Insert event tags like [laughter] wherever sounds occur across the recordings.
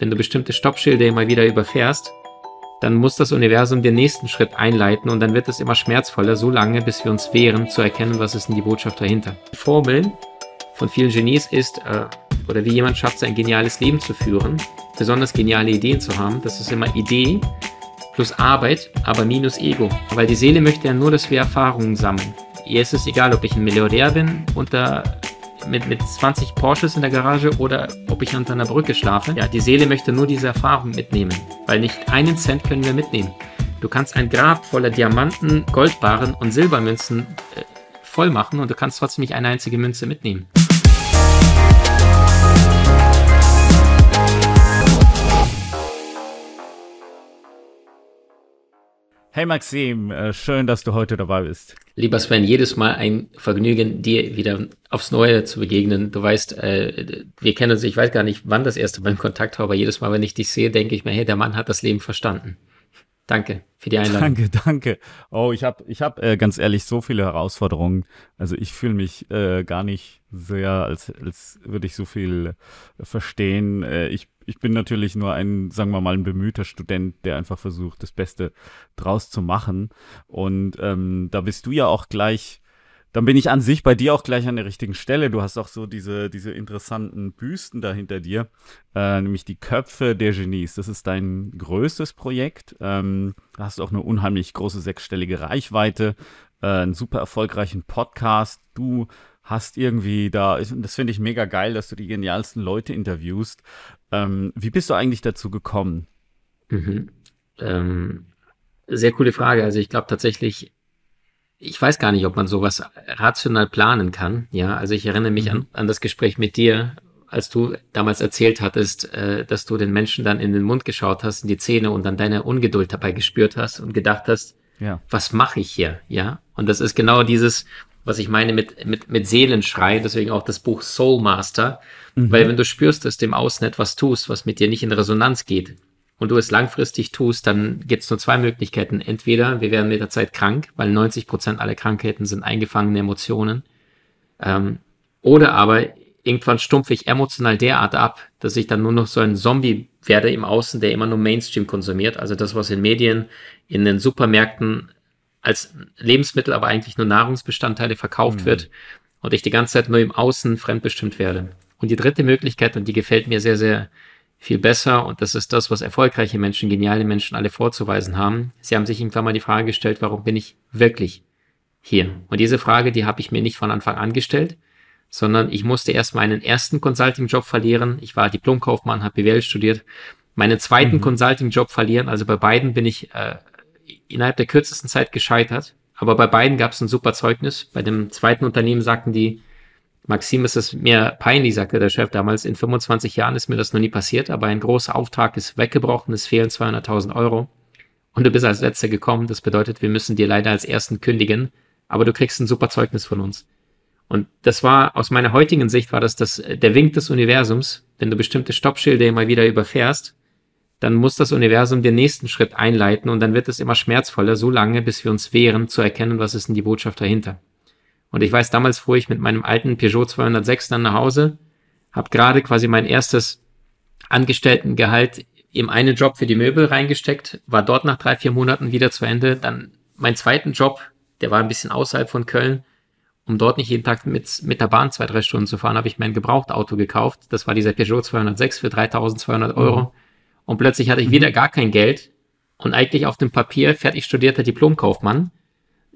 Wenn du bestimmte Stoppschilder immer wieder überfährst, dann muss das Universum den nächsten Schritt einleiten und dann wird es immer schmerzvoller, so lange, bis wir uns wehren, zu erkennen, was ist denn die Botschaft dahinter. Die Formel von vielen Genies ist, äh, oder wie jemand schafft, sein geniales Leben zu führen, besonders geniale Ideen zu haben, das ist immer Idee plus Arbeit, aber minus Ego. Weil die Seele möchte ja nur, dass wir Erfahrungen sammeln. Ihr ist es egal, ob ich ein Milliardär bin, unter mit, mit 20 Porsches in der Garage oder ob ich unter einer Brücke schlafe. Ja, die Seele möchte nur diese Erfahrung mitnehmen, weil nicht einen Cent können wir mitnehmen. Du kannst ein Grab voller Diamanten, Goldbarren und Silbermünzen äh, voll machen und du kannst trotzdem nicht eine einzige Münze mitnehmen. Hey Maxim, äh, schön, dass du heute dabei bist. Lieber Sven, jedes Mal ein Vergnügen, dir wieder aufs Neue zu begegnen. Du weißt, äh, wir kennen uns, ich weiß gar nicht, wann das erste Mal in Kontakt war, aber jedes Mal, wenn ich dich sehe, denke ich mir, hey, der Mann hat das Leben verstanden. Danke für die Einladung. Danke, danke. Oh, ich habe ich hab, äh, ganz ehrlich so viele Herausforderungen. Also ich fühle mich äh, gar nicht sehr, als, als würde ich so viel verstehen. Äh, ich, ich bin natürlich nur ein, sagen wir mal, ein bemühter Student, der einfach versucht, das Beste draus zu machen. Und ähm, da bist du ja auch gleich dann bin ich an sich bei dir auch gleich an der richtigen Stelle. Du hast auch so diese, diese interessanten Büsten da hinter dir, äh, nämlich die Köpfe der Genies. Das ist dein größtes Projekt. Ähm, da hast du auch eine unheimlich große sechsstellige Reichweite, äh, einen super erfolgreichen Podcast. Du hast irgendwie da, das finde ich mega geil, dass du die genialsten Leute interviewst. Ähm, wie bist du eigentlich dazu gekommen? Mhm. Ähm, sehr coole Frage. Also ich glaube tatsächlich, ich weiß gar nicht, ob man sowas rational planen kann. Ja, also ich erinnere mich mhm. an, an das Gespräch mit dir, als du damals erzählt hattest, äh, dass du den Menschen dann in den Mund geschaut hast, in die Zähne und dann deine Ungeduld dabei gespürt hast und gedacht hast, ja. was mache ich hier? Ja, und das ist genau dieses, was ich meine mit, mit, mit Seelenschrei, deswegen auch das Buch Soul Master, mhm. weil wenn du spürst, dass du im Außen etwas tust, was mit dir nicht in Resonanz geht, und du es langfristig tust, dann gibt es nur zwei Möglichkeiten. Entweder wir werden mit der Zeit krank, weil 90 Prozent aller Krankheiten sind eingefangene Emotionen. Ähm, oder aber irgendwann stumpfe ich emotional derart ab, dass ich dann nur noch so ein Zombie werde im Außen, der immer nur Mainstream konsumiert. Also das, was in Medien, in den Supermärkten als Lebensmittel, aber eigentlich nur Nahrungsbestandteile verkauft mhm. wird und ich die ganze Zeit nur im Außen fremdbestimmt werde. Und die dritte Möglichkeit, und die gefällt mir sehr, sehr viel besser und das ist das, was erfolgreiche Menschen, geniale Menschen alle vorzuweisen haben. Sie haben sich irgendwann mal die Frage gestellt, warum bin ich wirklich hier? Und diese Frage, die habe ich mir nicht von Anfang an gestellt, sondern ich musste erst meinen ersten Consulting-Job verlieren. Ich war Diplomkaufmann, habe BWL studiert, meinen zweiten mhm. Consulting-Job verlieren. Also bei beiden bin ich äh, innerhalb der kürzesten Zeit gescheitert. Aber bei beiden gab es ein super Zeugnis. Bei dem zweiten Unternehmen sagten die, Maxim ist es mir peinlich, sagte der Chef damals. In 25 Jahren ist mir das noch nie passiert, aber ein großer Auftrag ist weggebrochen, es fehlen 200.000 Euro. Und du bist als Letzter gekommen. Das bedeutet, wir müssen dir leider als Ersten kündigen, aber du kriegst ein super Zeugnis von uns. Und das war, aus meiner heutigen Sicht war das, das der Wink des Universums. Wenn du bestimmte Stoppschilder immer wieder überfährst, dann muss das Universum den nächsten Schritt einleiten und dann wird es immer schmerzvoller, so lange, bis wir uns wehren, zu erkennen, was ist denn die Botschaft dahinter. Und ich weiß, damals fuhr ich mit meinem alten Peugeot 206 dann nach Hause, habe gerade quasi mein erstes Angestelltengehalt im einen Job für die Möbel reingesteckt, war dort nach drei, vier Monaten wieder zu Ende. Dann mein zweiten Job, der war ein bisschen außerhalb von Köln, um dort nicht jeden Tag mit, mit der Bahn zwei, drei Stunden zu fahren, habe ich mein Gebrauchtauto gekauft. Das war dieser Peugeot 206 für 3200 Euro. Mhm. Und plötzlich hatte ich wieder gar kein Geld und eigentlich auf dem Papier fertig studierter Diplomkaufmann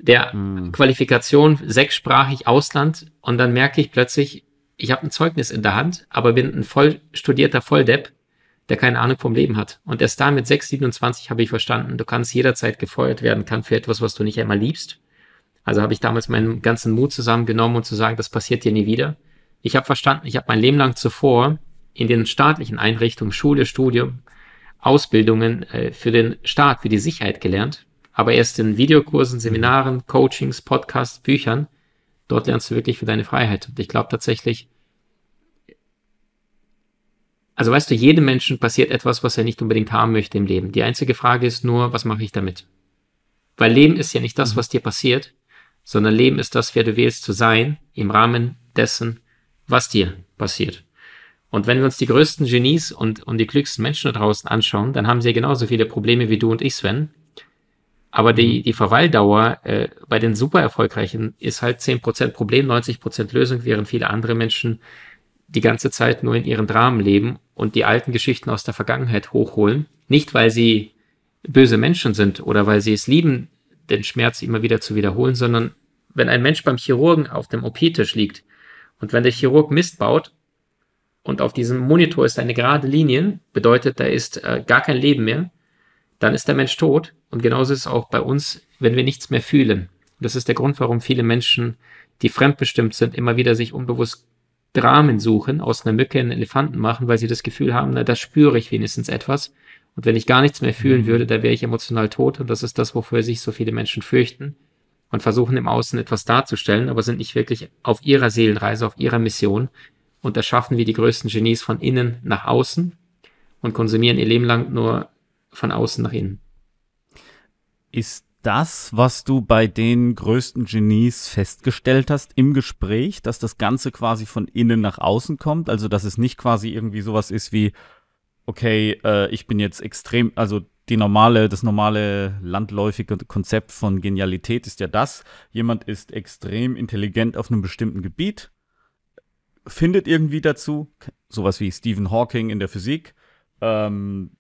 der hm. Qualifikation sechssprachig Ausland und dann merke ich plötzlich, ich habe ein Zeugnis in der Hand, aber bin ein voll studierter Volldepp, der keine Ahnung vom Leben hat. Und erst da mit 6, 27 habe ich verstanden, du kannst jederzeit gefeuert werden kann für etwas, was du nicht einmal liebst. Also habe ich damals meinen ganzen Mut zusammengenommen und zu sagen, das passiert dir nie wieder. Ich habe verstanden, ich habe mein Leben lang zuvor in den staatlichen Einrichtungen, Schule, Studium, Ausbildungen äh, für den Staat, für die Sicherheit gelernt aber erst in Videokursen, Seminaren, Coachings, Podcasts, Büchern. Dort lernst du wirklich für deine Freiheit. Und ich glaube tatsächlich, also weißt du, jedem Menschen passiert etwas, was er nicht unbedingt haben möchte im Leben. Die einzige Frage ist nur, was mache ich damit? Weil Leben ist ja nicht das, mhm. was dir passiert, sondern Leben ist das, wer du wählst zu sein, im Rahmen dessen, was dir passiert. Und wenn wir uns die größten Genies und, und die klügsten Menschen da draußen anschauen, dann haben sie ja genauso viele Probleme wie du und ich, Sven. Aber die, mhm. die Verweildauer äh, bei den super erfolgreichen ist halt 10% Problem, 90% Lösung, während viele andere Menschen die ganze Zeit nur in ihren Dramen leben und die alten Geschichten aus der Vergangenheit hochholen. Nicht, weil sie böse Menschen sind oder weil sie es lieben, den Schmerz immer wieder zu wiederholen, sondern wenn ein Mensch beim Chirurgen auf dem OP-Tisch liegt und wenn der Chirurg Mist baut und auf diesem Monitor ist eine gerade Linie, bedeutet, da ist äh, gar kein Leben mehr, dann ist der Mensch tot. Und genauso ist es auch bei uns, wenn wir nichts mehr fühlen. das ist der Grund, warum viele Menschen, die fremdbestimmt sind, immer wieder sich unbewusst Dramen suchen, aus einer Mücke einen Elefanten machen, weil sie das Gefühl haben, na, da spüre ich wenigstens etwas. Und wenn ich gar nichts mehr fühlen mhm. würde, da wäre ich emotional tot. Und das ist das, wofür sich so viele Menschen fürchten und versuchen im Außen etwas darzustellen, aber sind nicht wirklich auf ihrer Seelenreise, auf ihrer Mission und erschaffen wie die größten Genies von innen nach außen und konsumieren ihr Leben lang nur von außen nach innen. Ist das, was du bei den größten Genies festgestellt hast im Gespräch, dass das Ganze quasi von innen nach außen kommt? Also, dass es nicht quasi irgendwie sowas ist wie, okay, äh, ich bin jetzt extrem, also die normale, das normale landläufige Konzept von Genialität ist ja das, jemand ist extrem intelligent auf einem bestimmten Gebiet, findet irgendwie dazu, sowas wie Stephen Hawking in der Physik, ähm,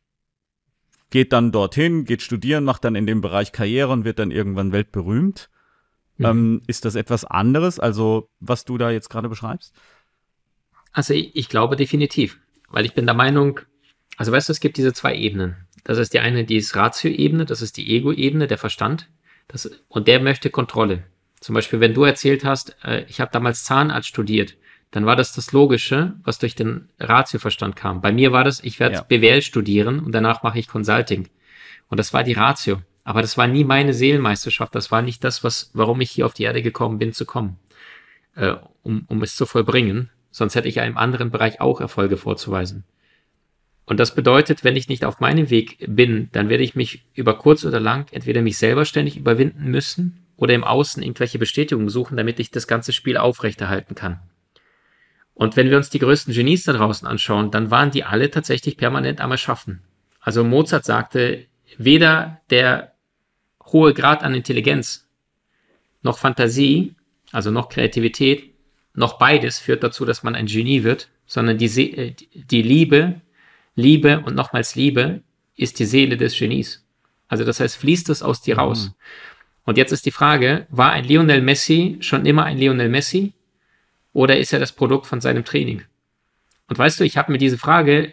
geht dann dorthin, geht studieren, macht dann in dem Bereich Karriere und wird dann irgendwann weltberühmt. Mhm. Ähm, ist das etwas anderes, also was du da jetzt gerade beschreibst? Also ich, ich glaube definitiv, weil ich bin der Meinung, also weißt du, es gibt diese zwei Ebenen. Das ist die eine, die ist Ratio-Ebene, das ist die Ego-Ebene, der Verstand. Das, und der möchte Kontrolle. Zum Beispiel, wenn du erzählt hast, äh, ich habe damals Zahnarzt studiert, dann war das das Logische, was durch den Ratio-Verstand kam. Bei mir war das, ich werde ja. BWL studieren und danach mache ich Consulting. Und das war die Ratio. Aber das war nie meine Seelenmeisterschaft. Das war nicht das, was, warum ich hier auf die Erde gekommen bin zu kommen, äh, um, um es zu vollbringen. Sonst hätte ich im anderen Bereich auch Erfolge vorzuweisen. Und das bedeutet, wenn ich nicht auf meinem Weg bin, dann werde ich mich über kurz oder lang entweder mich selber ständig überwinden müssen oder im Außen irgendwelche Bestätigungen suchen, damit ich das ganze Spiel aufrechterhalten kann. Und wenn wir uns die größten Genies da draußen anschauen, dann waren die alle tatsächlich permanent am Erschaffen. Also Mozart sagte, weder der hohe Grad an Intelligenz noch Fantasie, also noch Kreativität, noch beides führt dazu, dass man ein Genie wird, sondern die, Se äh, die Liebe Liebe und nochmals Liebe ist die Seele des Genies. Also das heißt, fließt es aus dir raus. Mhm. Und jetzt ist die Frage, war ein Lionel Messi schon immer ein Lionel Messi oder ist er das Produkt von seinem Training? Und weißt du, ich habe mir diese Frage,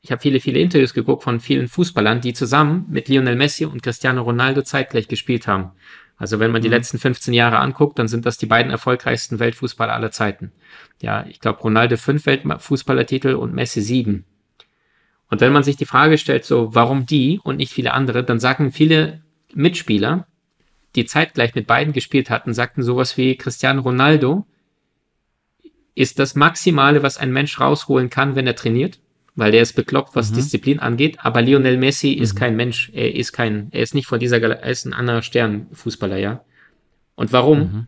ich habe viele, viele Interviews geguckt von vielen Fußballern, die zusammen mit Lionel Messi und Cristiano Ronaldo zeitgleich gespielt haben. Also wenn man die mhm. letzten 15 Jahre anguckt, dann sind das die beiden erfolgreichsten Weltfußballer aller Zeiten. Ja, ich glaube, Ronaldo fünf Weltfußballertitel und Messi sieben. Und wenn man sich die Frage stellt, so, warum die und nicht viele andere, dann sagen viele Mitspieler, die zeitgleich mit beiden gespielt hatten, sagten sowas wie Cristiano Ronaldo ist das Maximale, was ein Mensch rausholen kann, wenn er trainiert weil der ist bekloppt, was mhm. Disziplin angeht. Aber Lionel Messi mhm. ist kein Mensch. Er ist kein, er ist nicht von dieser, er ist ein anderer Sternfußballer, ja. Und warum? Mhm.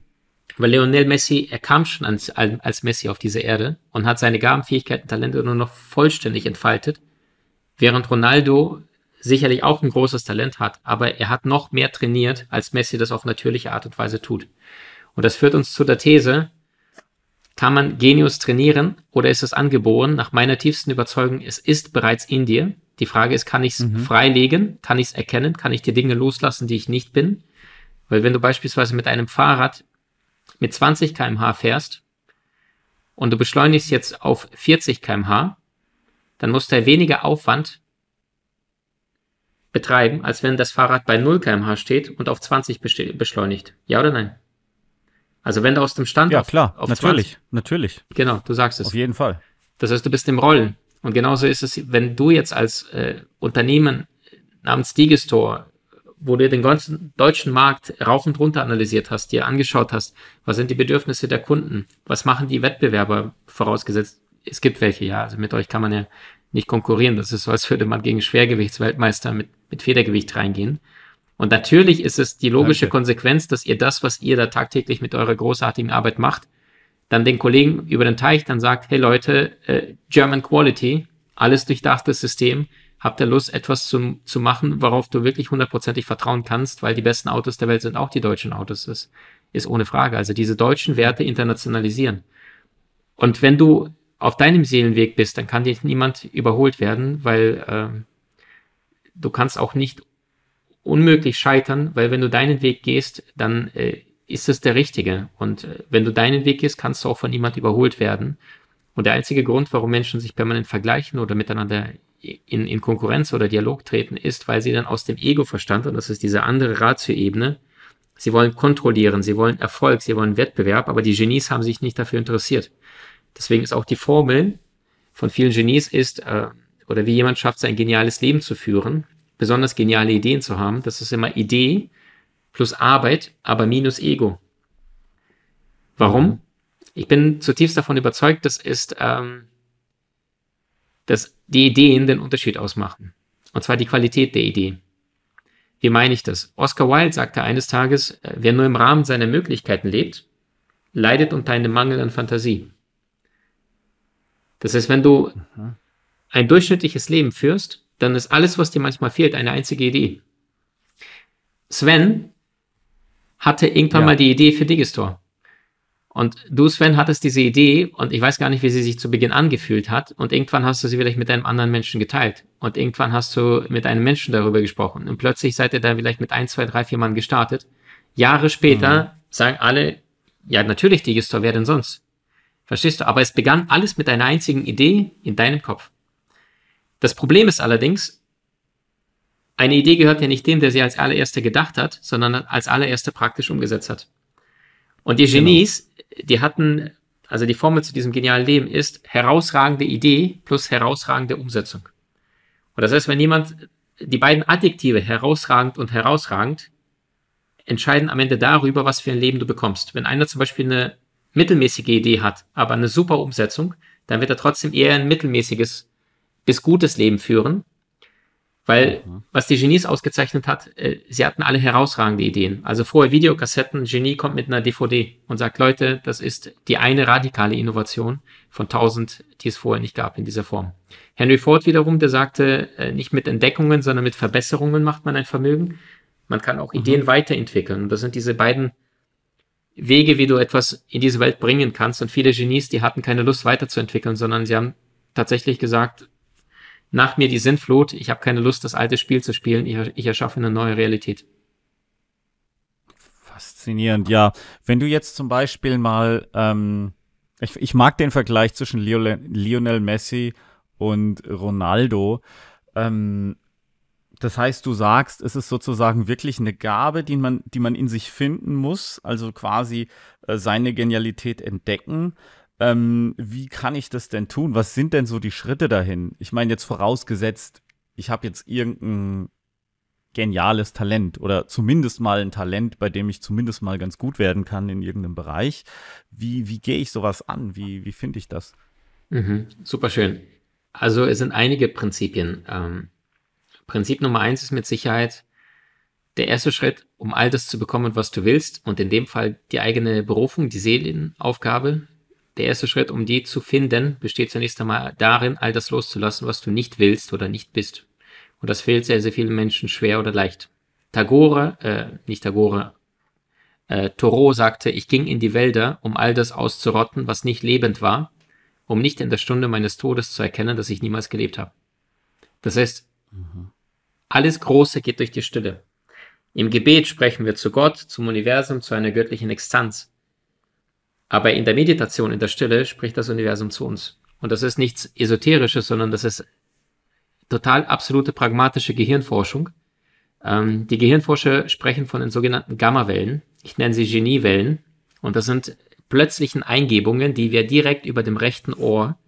Weil Lionel Messi, er kam schon als, als Messi auf diese Erde und hat seine Gaben, Fähigkeiten, Talente nur noch vollständig entfaltet. Während Ronaldo sicherlich auch ein großes Talent hat, aber er hat noch mehr trainiert, als Messi das auf natürliche Art und Weise tut. Und das führt uns zu der These, kann man Genius trainieren oder ist es angeboren? Nach meiner tiefsten Überzeugung, es ist bereits in dir. Die Frage ist, kann ich es mhm. freilegen? Kann ich es erkennen? Kann ich die Dinge loslassen, die ich nicht bin? Weil wenn du beispielsweise mit einem Fahrrad mit 20 kmh fährst und du beschleunigst jetzt auf 40 kmh, dann musst du ja weniger Aufwand betreiben, als wenn das Fahrrad bei 0 kmh steht und auf 20 beschleunigt. Ja oder nein? Also wenn du aus dem Stand Ja, auf, klar, auf natürlich, 20, natürlich. Genau, du sagst es. Auf jeden Fall. Das heißt, du bist im Rollen. Und genauso ist es, wenn du jetzt als äh, Unternehmen namens Digistore, wo du den ganzen deutschen Markt rauf und runter analysiert hast, dir angeschaut hast, was sind die Bedürfnisse der Kunden, was machen die Wettbewerber vorausgesetzt, es gibt welche, ja, also mit euch kann man ja nicht konkurrieren, das ist so, als würde man gegen Schwergewichtsweltmeister mit, mit Federgewicht reingehen. Und natürlich ist es die logische okay. Konsequenz, dass ihr das, was ihr da tagtäglich mit eurer großartigen Arbeit macht, dann den Kollegen über den Teich dann sagt, hey Leute, äh, German Quality, alles durchdachtes System, habt ihr Lust, etwas zu, zu machen, worauf du wirklich hundertprozentig vertrauen kannst, weil die besten Autos der Welt sind auch die deutschen Autos. Das ist ohne Frage. Also diese deutschen Werte internationalisieren. Und wenn du auf deinem Seelenweg bist, dann kann dir niemand überholt werden, weil äh, du kannst auch nicht unmöglich scheitern, weil wenn du deinen Weg gehst, dann äh, ist es der richtige. Und äh, wenn du deinen Weg gehst, kannst du auch von niemand überholt werden. Und der einzige Grund, warum Menschen sich permanent vergleichen oder miteinander in, in Konkurrenz oder Dialog treten, ist, weil sie dann aus dem Ego-Verstand, und das ist diese andere Ratio-Ebene, sie wollen kontrollieren, sie wollen Erfolg, sie wollen Wettbewerb, aber die Genies haben sich nicht dafür interessiert. Deswegen ist auch die Formel von vielen Genies ist, äh, oder wie jemand schafft, sein geniales Leben zu führen, besonders geniale Ideen zu haben, das ist immer Idee plus Arbeit, aber minus Ego. Warum? Mhm. Ich bin zutiefst davon überzeugt, das ist, ähm, dass die Ideen den Unterschied ausmachen. Und zwar die Qualität der Idee. Wie meine ich das? Oscar Wilde sagte eines Tages, äh, wer nur im Rahmen seiner Möglichkeiten lebt, leidet unter einem Mangel an Fantasie. Das heißt, wenn du mhm. Ein durchschnittliches Leben führst, dann ist alles, was dir manchmal fehlt, eine einzige Idee. Sven hatte irgendwann ja. mal die Idee für Digistore. Und du, Sven, hattest diese Idee und ich weiß gar nicht, wie sie sich zu Beginn angefühlt hat. Und irgendwann hast du sie vielleicht mit einem anderen Menschen geteilt. Und irgendwann hast du mit einem Menschen darüber gesprochen. Und plötzlich seid ihr da vielleicht mit ein, zwei, drei, vier Mann gestartet. Jahre später mhm. sagen alle, ja, natürlich Digistore, wer denn sonst? Verstehst du? Aber es begann alles mit einer einzigen Idee in deinem Kopf. Das Problem ist allerdings, eine Idee gehört ja nicht dem, der sie als allererster gedacht hat, sondern als allererster praktisch umgesetzt hat. Und die genau. Genies, genau. die hatten, also die Formel zu diesem genialen Leben ist herausragende Idee plus herausragende Umsetzung. Und das heißt, wenn jemand die beiden Adjektive herausragend und herausragend entscheiden am Ende darüber, was für ein Leben du bekommst. Wenn einer zum Beispiel eine mittelmäßige Idee hat, aber eine super Umsetzung, dann wird er trotzdem eher ein mittelmäßiges bis gutes Leben führen, weil, mhm. was die Genies ausgezeichnet hat, äh, sie hatten alle herausragende Ideen. Also vorher Videokassetten, Genie kommt mit einer DVD und sagt, Leute, das ist die eine radikale Innovation von tausend, die es vorher nicht gab in dieser Form. Henry Ford wiederum, der sagte, äh, nicht mit Entdeckungen, sondern mit Verbesserungen macht man ein Vermögen. Man kann auch mhm. Ideen weiterentwickeln. Und das sind diese beiden Wege, wie du etwas in diese Welt bringen kannst. Und viele Genies, die hatten keine Lust weiterzuentwickeln, sondern sie haben tatsächlich gesagt, nach mir die Sinnflut, ich habe keine Lust, das alte Spiel zu spielen, ich, ich erschaffe eine neue Realität. Faszinierend, ja. Wenn du jetzt zum Beispiel mal, ähm, ich, ich mag den Vergleich zwischen Lionel Messi und Ronaldo. Ähm, das heißt, du sagst, es ist sozusagen wirklich eine Gabe, die man, die man in sich finden muss, also quasi äh, seine Genialität entdecken. Ähm, wie kann ich das denn tun? Was sind denn so die Schritte dahin? Ich meine jetzt vorausgesetzt, ich habe jetzt irgendein geniales Talent oder zumindest mal ein Talent, bei dem ich zumindest mal ganz gut werden kann in irgendeinem Bereich. Wie, wie gehe ich sowas an? Wie, wie finde ich das? Mhm, super schön. Also es sind einige Prinzipien. Ähm, Prinzip Nummer eins ist mit Sicherheit der erste Schritt, um all das zu bekommen, was du willst und in dem Fall die eigene Berufung, die Seelenaufgabe, der erste Schritt, um die zu finden, besteht zunächst einmal darin, all das loszulassen, was du nicht willst oder nicht bist. Und das fehlt sehr, sehr vielen Menschen schwer oder leicht. Tagore, äh, nicht Tagore, äh, Thoreau sagte, ich ging in die Wälder, um all das auszurotten, was nicht lebend war, um nicht in der Stunde meines Todes zu erkennen, dass ich niemals gelebt habe. Das heißt, mhm. alles Große geht durch die Stille. Im Gebet sprechen wir zu Gott, zum Universum, zu einer göttlichen Extanz. Aber in der Meditation, in der Stille, spricht das Universum zu uns. Und das ist nichts Esoterisches, sondern das ist total absolute pragmatische Gehirnforschung. Ähm, die Gehirnforscher sprechen von den sogenannten Gammawellen. Ich nenne sie Geniewellen. Und das sind plötzlichen Eingebungen, die wir direkt über dem rechten Ohr,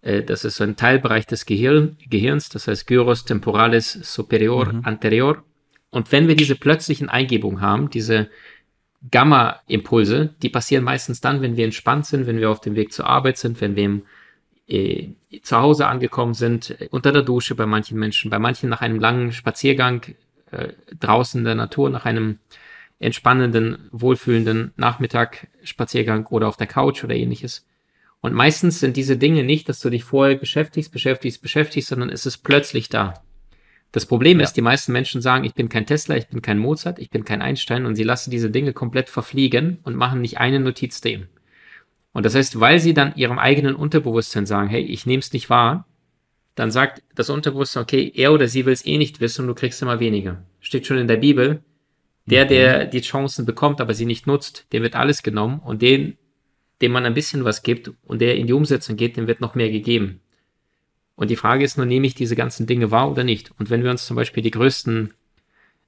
äh, das ist so ein Teilbereich des Gehirn, Gehirns, das heißt Gyros temporalis superior mhm. anterior. Und wenn wir diese plötzlichen Eingebungen haben, diese Gamma-Impulse, die passieren meistens dann, wenn wir entspannt sind, wenn wir auf dem Weg zur Arbeit sind, wenn wir im, äh, zu Hause angekommen sind, äh, unter der Dusche bei manchen Menschen, bei manchen nach einem langen Spaziergang äh, draußen in der Natur, nach einem entspannenden, wohlfühlenden Nachmittag, Spaziergang oder auf der Couch oder ähnliches. Und meistens sind diese Dinge nicht, dass du dich vorher beschäftigst, beschäftigst, beschäftigst, sondern es ist plötzlich da. Das Problem ja. ist, die meisten Menschen sagen, ich bin kein Tesla, ich bin kein Mozart, ich bin kein Einstein und sie lassen diese Dinge komplett verfliegen und machen nicht eine Notiz dem. Und das heißt, weil sie dann ihrem eigenen Unterbewusstsein sagen, hey, ich nehme es nicht wahr, dann sagt das Unterbewusstsein, okay, er oder sie will es eh nicht wissen und du kriegst immer weniger. Steht schon in der Bibel, der, der mhm. die Chancen bekommt, aber sie nicht nutzt, dem wird alles genommen und den, dem man ein bisschen was gibt und der in die Umsetzung geht, dem wird noch mehr gegeben. Und die Frage ist nur, nehme ich diese ganzen Dinge wahr oder nicht? Und wenn wir uns zum Beispiel die größten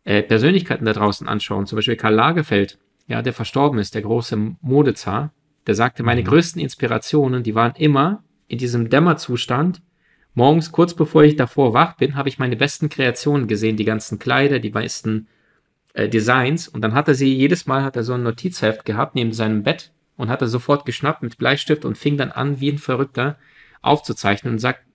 äh, Persönlichkeiten da draußen anschauen, zum Beispiel Karl Lagerfeld, ja, der verstorben ist, der große Modezar, der sagte, meine mhm. größten Inspirationen, die waren immer in diesem Dämmerzustand. Morgens, kurz bevor ich davor wach bin, habe ich meine besten Kreationen gesehen, die ganzen Kleider, die meisten äh, Designs. Und dann hat er sie, jedes Mal hat er so ein Notizheft gehabt neben seinem Bett und hat er sofort geschnappt mit Bleistift und fing dann an, wie ein Verrückter aufzuzeichnen und sagt,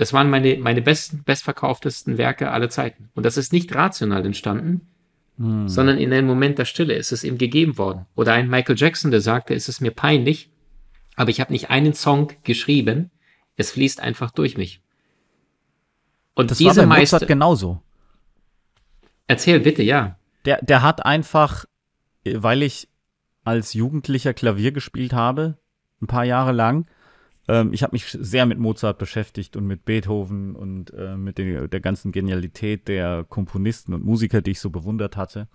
das waren meine, meine besten, bestverkauftesten Werke aller Zeiten. Und das ist nicht rational entstanden, hm. sondern in einem Moment der Stille ist es ihm gegeben worden. Oder ein Michael Jackson, der sagte, es ist mir peinlich, aber ich habe nicht einen Song geschrieben, es fließt einfach durch mich. Und das diese war bei Meister Mozart genauso. Erzähl bitte, ja. Der, der hat einfach, weil ich als Jugendlicher Klavier gespielt habe, ein paar Jahre lang, ähm, ich habe mich sehr mit Mozart beschäftigt und mit Beethoven und äh, mit den, der ganzen Genialität der Komponisten und Musiker, die ich so bewundert hatte.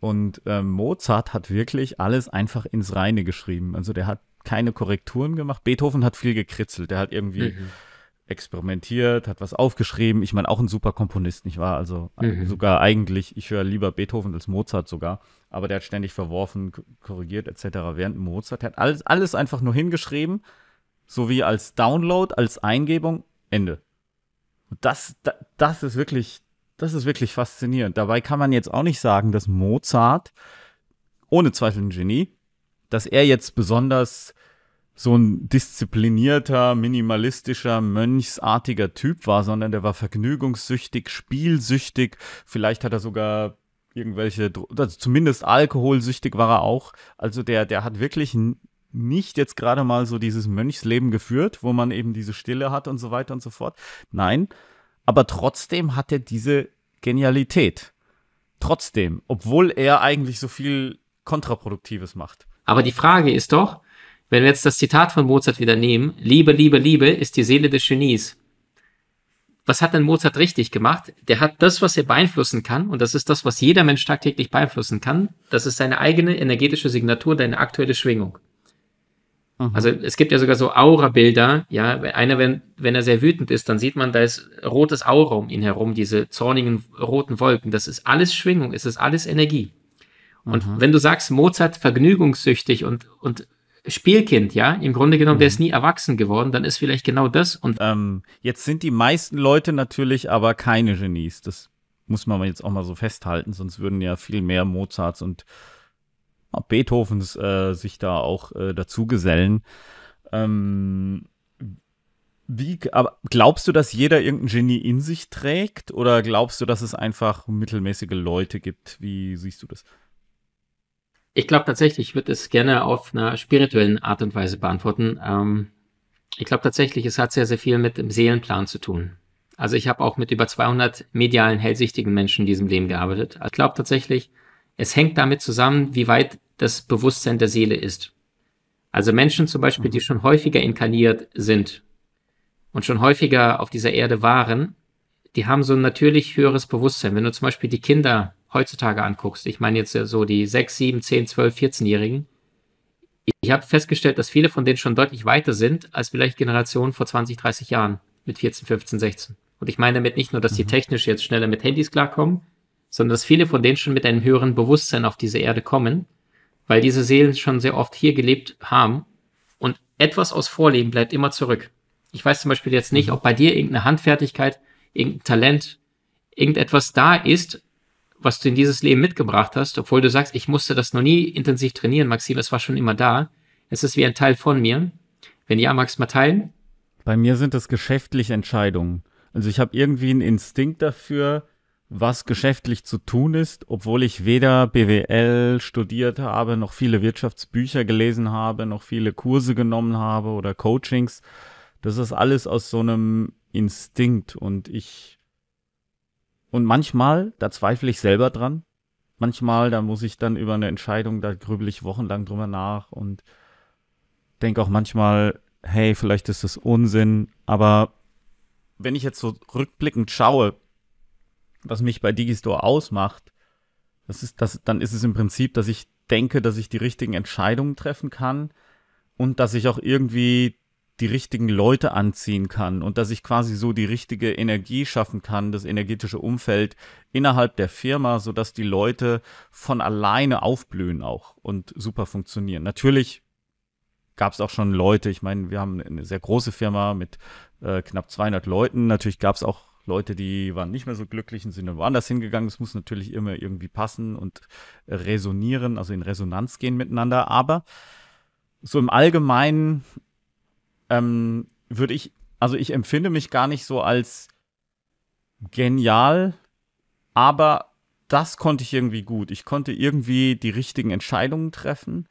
Und ähm, Mozart hat wirklich alles einfach ins Reine geschrieben. Also der hat keine Korrekturen gemacht. Beethoven hat viel gekritzelt. Der hat irgendwie mhm. experimentiert, hat was aufgeschrieben. Ich meine, auch ein super Komponist, nicht wahr? Also mhm. sogar eigentlich, ich höre lieber Beethoven als Mozart sogar. Aber der hat ständig verworfen, korrigiert etc. Während Mozart hat alles, alles einfach nur hingeschrieben sowie als Download, als Eingebung, Ende. Und das, das, das ist wirklich, das ist wirklich faszinierend. Dabei kann man jetzt auch nicht sagen, dass Mozart, ohne Zweifel ein Genie, dass er jetzt besonders so ein disziplinierter, minimalistischer, mönchsartiger Typ war, sondern der war vergnügungssüchtig, spielsüchtig. Vielleicht hat er sogar irgendwelche, also zumindest alkoholsüchtig war er auch. Also der, der hat wirklich nicht jetzt gerade mal so dieses Mönchsleben geführt, wo man eben diese Stille hat und so weiter und so fort. Nein, aber trotzdem hat er diese Genialität. Trotzdem, obwohl er eigentlich so viel Kontraproduktives macht. Aber die Frage ist doch, wenn wir jetzt das Zitat von Mozart wieder nehmen, Liebe, Liebe, Liebe ist die Seele des Genies. Was hat denn Mozart richtig gemacht? Der hat das, was er beeinflussen kann, und das ist das, was jeder Mensch tagtäglich beeinflussen kann, das ist seine eigene energetische Signatur, deine aktuelle Schwingung. Mhm. Also es gibt ja sogar so Aura-Bilder, ja, einer, wenn, wenn er sehr wütend ist, dann sieht man, da ist rotes Aura um ihn herum, diese zornigen roten Wolken. Das ist alles Schwingung, es ist alles Energie. Und mhm. wenn du sagst, Mozart vergnügungssüchtig und, und Spielkind, ja, im Grunde genommen, mhm. der ist nie erwachsen geworden, dann ist vielleicht genau das. Und ähm, jetzt sind die meisten Leute natürlich aber keine Genies. Das muss man jetzt auch mal so festhalten, sonst würden ja viel mehr Mozarts und Beethovens äh, sich da auch äh, dazu gesellen. Ähm, wie, aber glaubst du, dass jeder irgendein Genie in sich trägt oder glaubst du, dass es einfach mittelmäßige Leute gibt? Wie siehst du das? Ich glaube tatsächlich, ich würde es gerne auf einer spirituellen Art und Weise beantworten. Ähm, ich glaube tatsächlich, es hat sehr, sehr viel mit dem Seelenplan zu tun. Also ich habe auch mit über 200 medialen, hellsichtigen Menschen in diesem Leben gearbeitet. Ich glaube tatsächlich, es hängt damit zusammen, wie weit das Bewusstsein der Seele ist. Also Menschen zum Beispiel, die mhm. schon häufiger inkarniert sind und schon häufiger auf dieser Erde waren, die haben so ein natürlich höheres Bewusstsein. Wenn du zum Beispiel die Kinder heutzutage anguckst, ich meine jetzt so die 6, 7, 10, 12, 14-Jährigen, ich habe festgestellt, dass viele von denen schon deutlich weiter sind als vielleicht Generationen vor 20, 30 Jahren mit 14, 15, 16. Und ich meine damit nicht nur, dass die mhm. technisch jetzt schneller mit Handys klarkommen, sondern dass viele von denen schon mit einem höheren Bewusstsein auf diese Erde kommen, weil diese Seelen schon sehr oft hier gelebt haben und etwas aus Vorleben bleibt immer zurück. Ich weiß zum Beispiel jetzt nicht, mhm. ob bei dir irgendeine Handfertigkeit, irgendein Talent, irgendetwas da ist, was du in dieses Leben mitgebracht hast, obwohl du sagst, ich musste das noch nie intensiv trainieren, Maxim, es war schon immer da. Es ist wie ein Teil von mir. Wenn ja, magst du mal teilen? Bei mir sind es geschäftliche Entscheidungen. Also ich habe irgendwie einen Instinkt dafür, was geschäftlich zu tun ist, obwohl ich weder BWL studiert habe, noch viele Wirtschaftsbücher gelesen habe, noch viele Kurse genommen habe oder Coachings. Das ist alles aus so einem Instinkt und ich und manchmal, da zweifle ich selber dran. Manchmal, da muss ich dann über eine Entscheidung, da grübel ich wochenlang drüber nach und denke auch manchmal, hey, vielleicht ist das Unsinn, aber wenn ich jetzt so rückblickend schaue, was mich bei Digistore ausmacht, das ist, das, dann ist es im Prinzip, dass ich denke, dass ich die richtigen Entscheidungen treffen kann und dass ich auch irgendwie die richtigen Leute anziehen kann und dass ich quasi so die richtige Energie schaffen kann, das energetische Umfeld innerhalb der Firma, sodass die Leute von alleine aufblühen auch und super funktionieren. Natürlich gab es auch schon Leute, ich meine, wir haben eine sehr große Firma mit äh, knapp 200 Leuten. Natürlich gab es auch Leute, die waren nicht mehr so glücklich und sind woanders hingegangen. Es muss natürlich immer irgendwie passen und resonieren, also in Resonanz gehen miteinander. Aber so im Allgemeinen ähm, würde ich, also ich empfinde mich gar nicht so als genial, aber das konnte ich irgendwie gut. Ich konnte irgendwie die richtigen Entscheidungen treffen.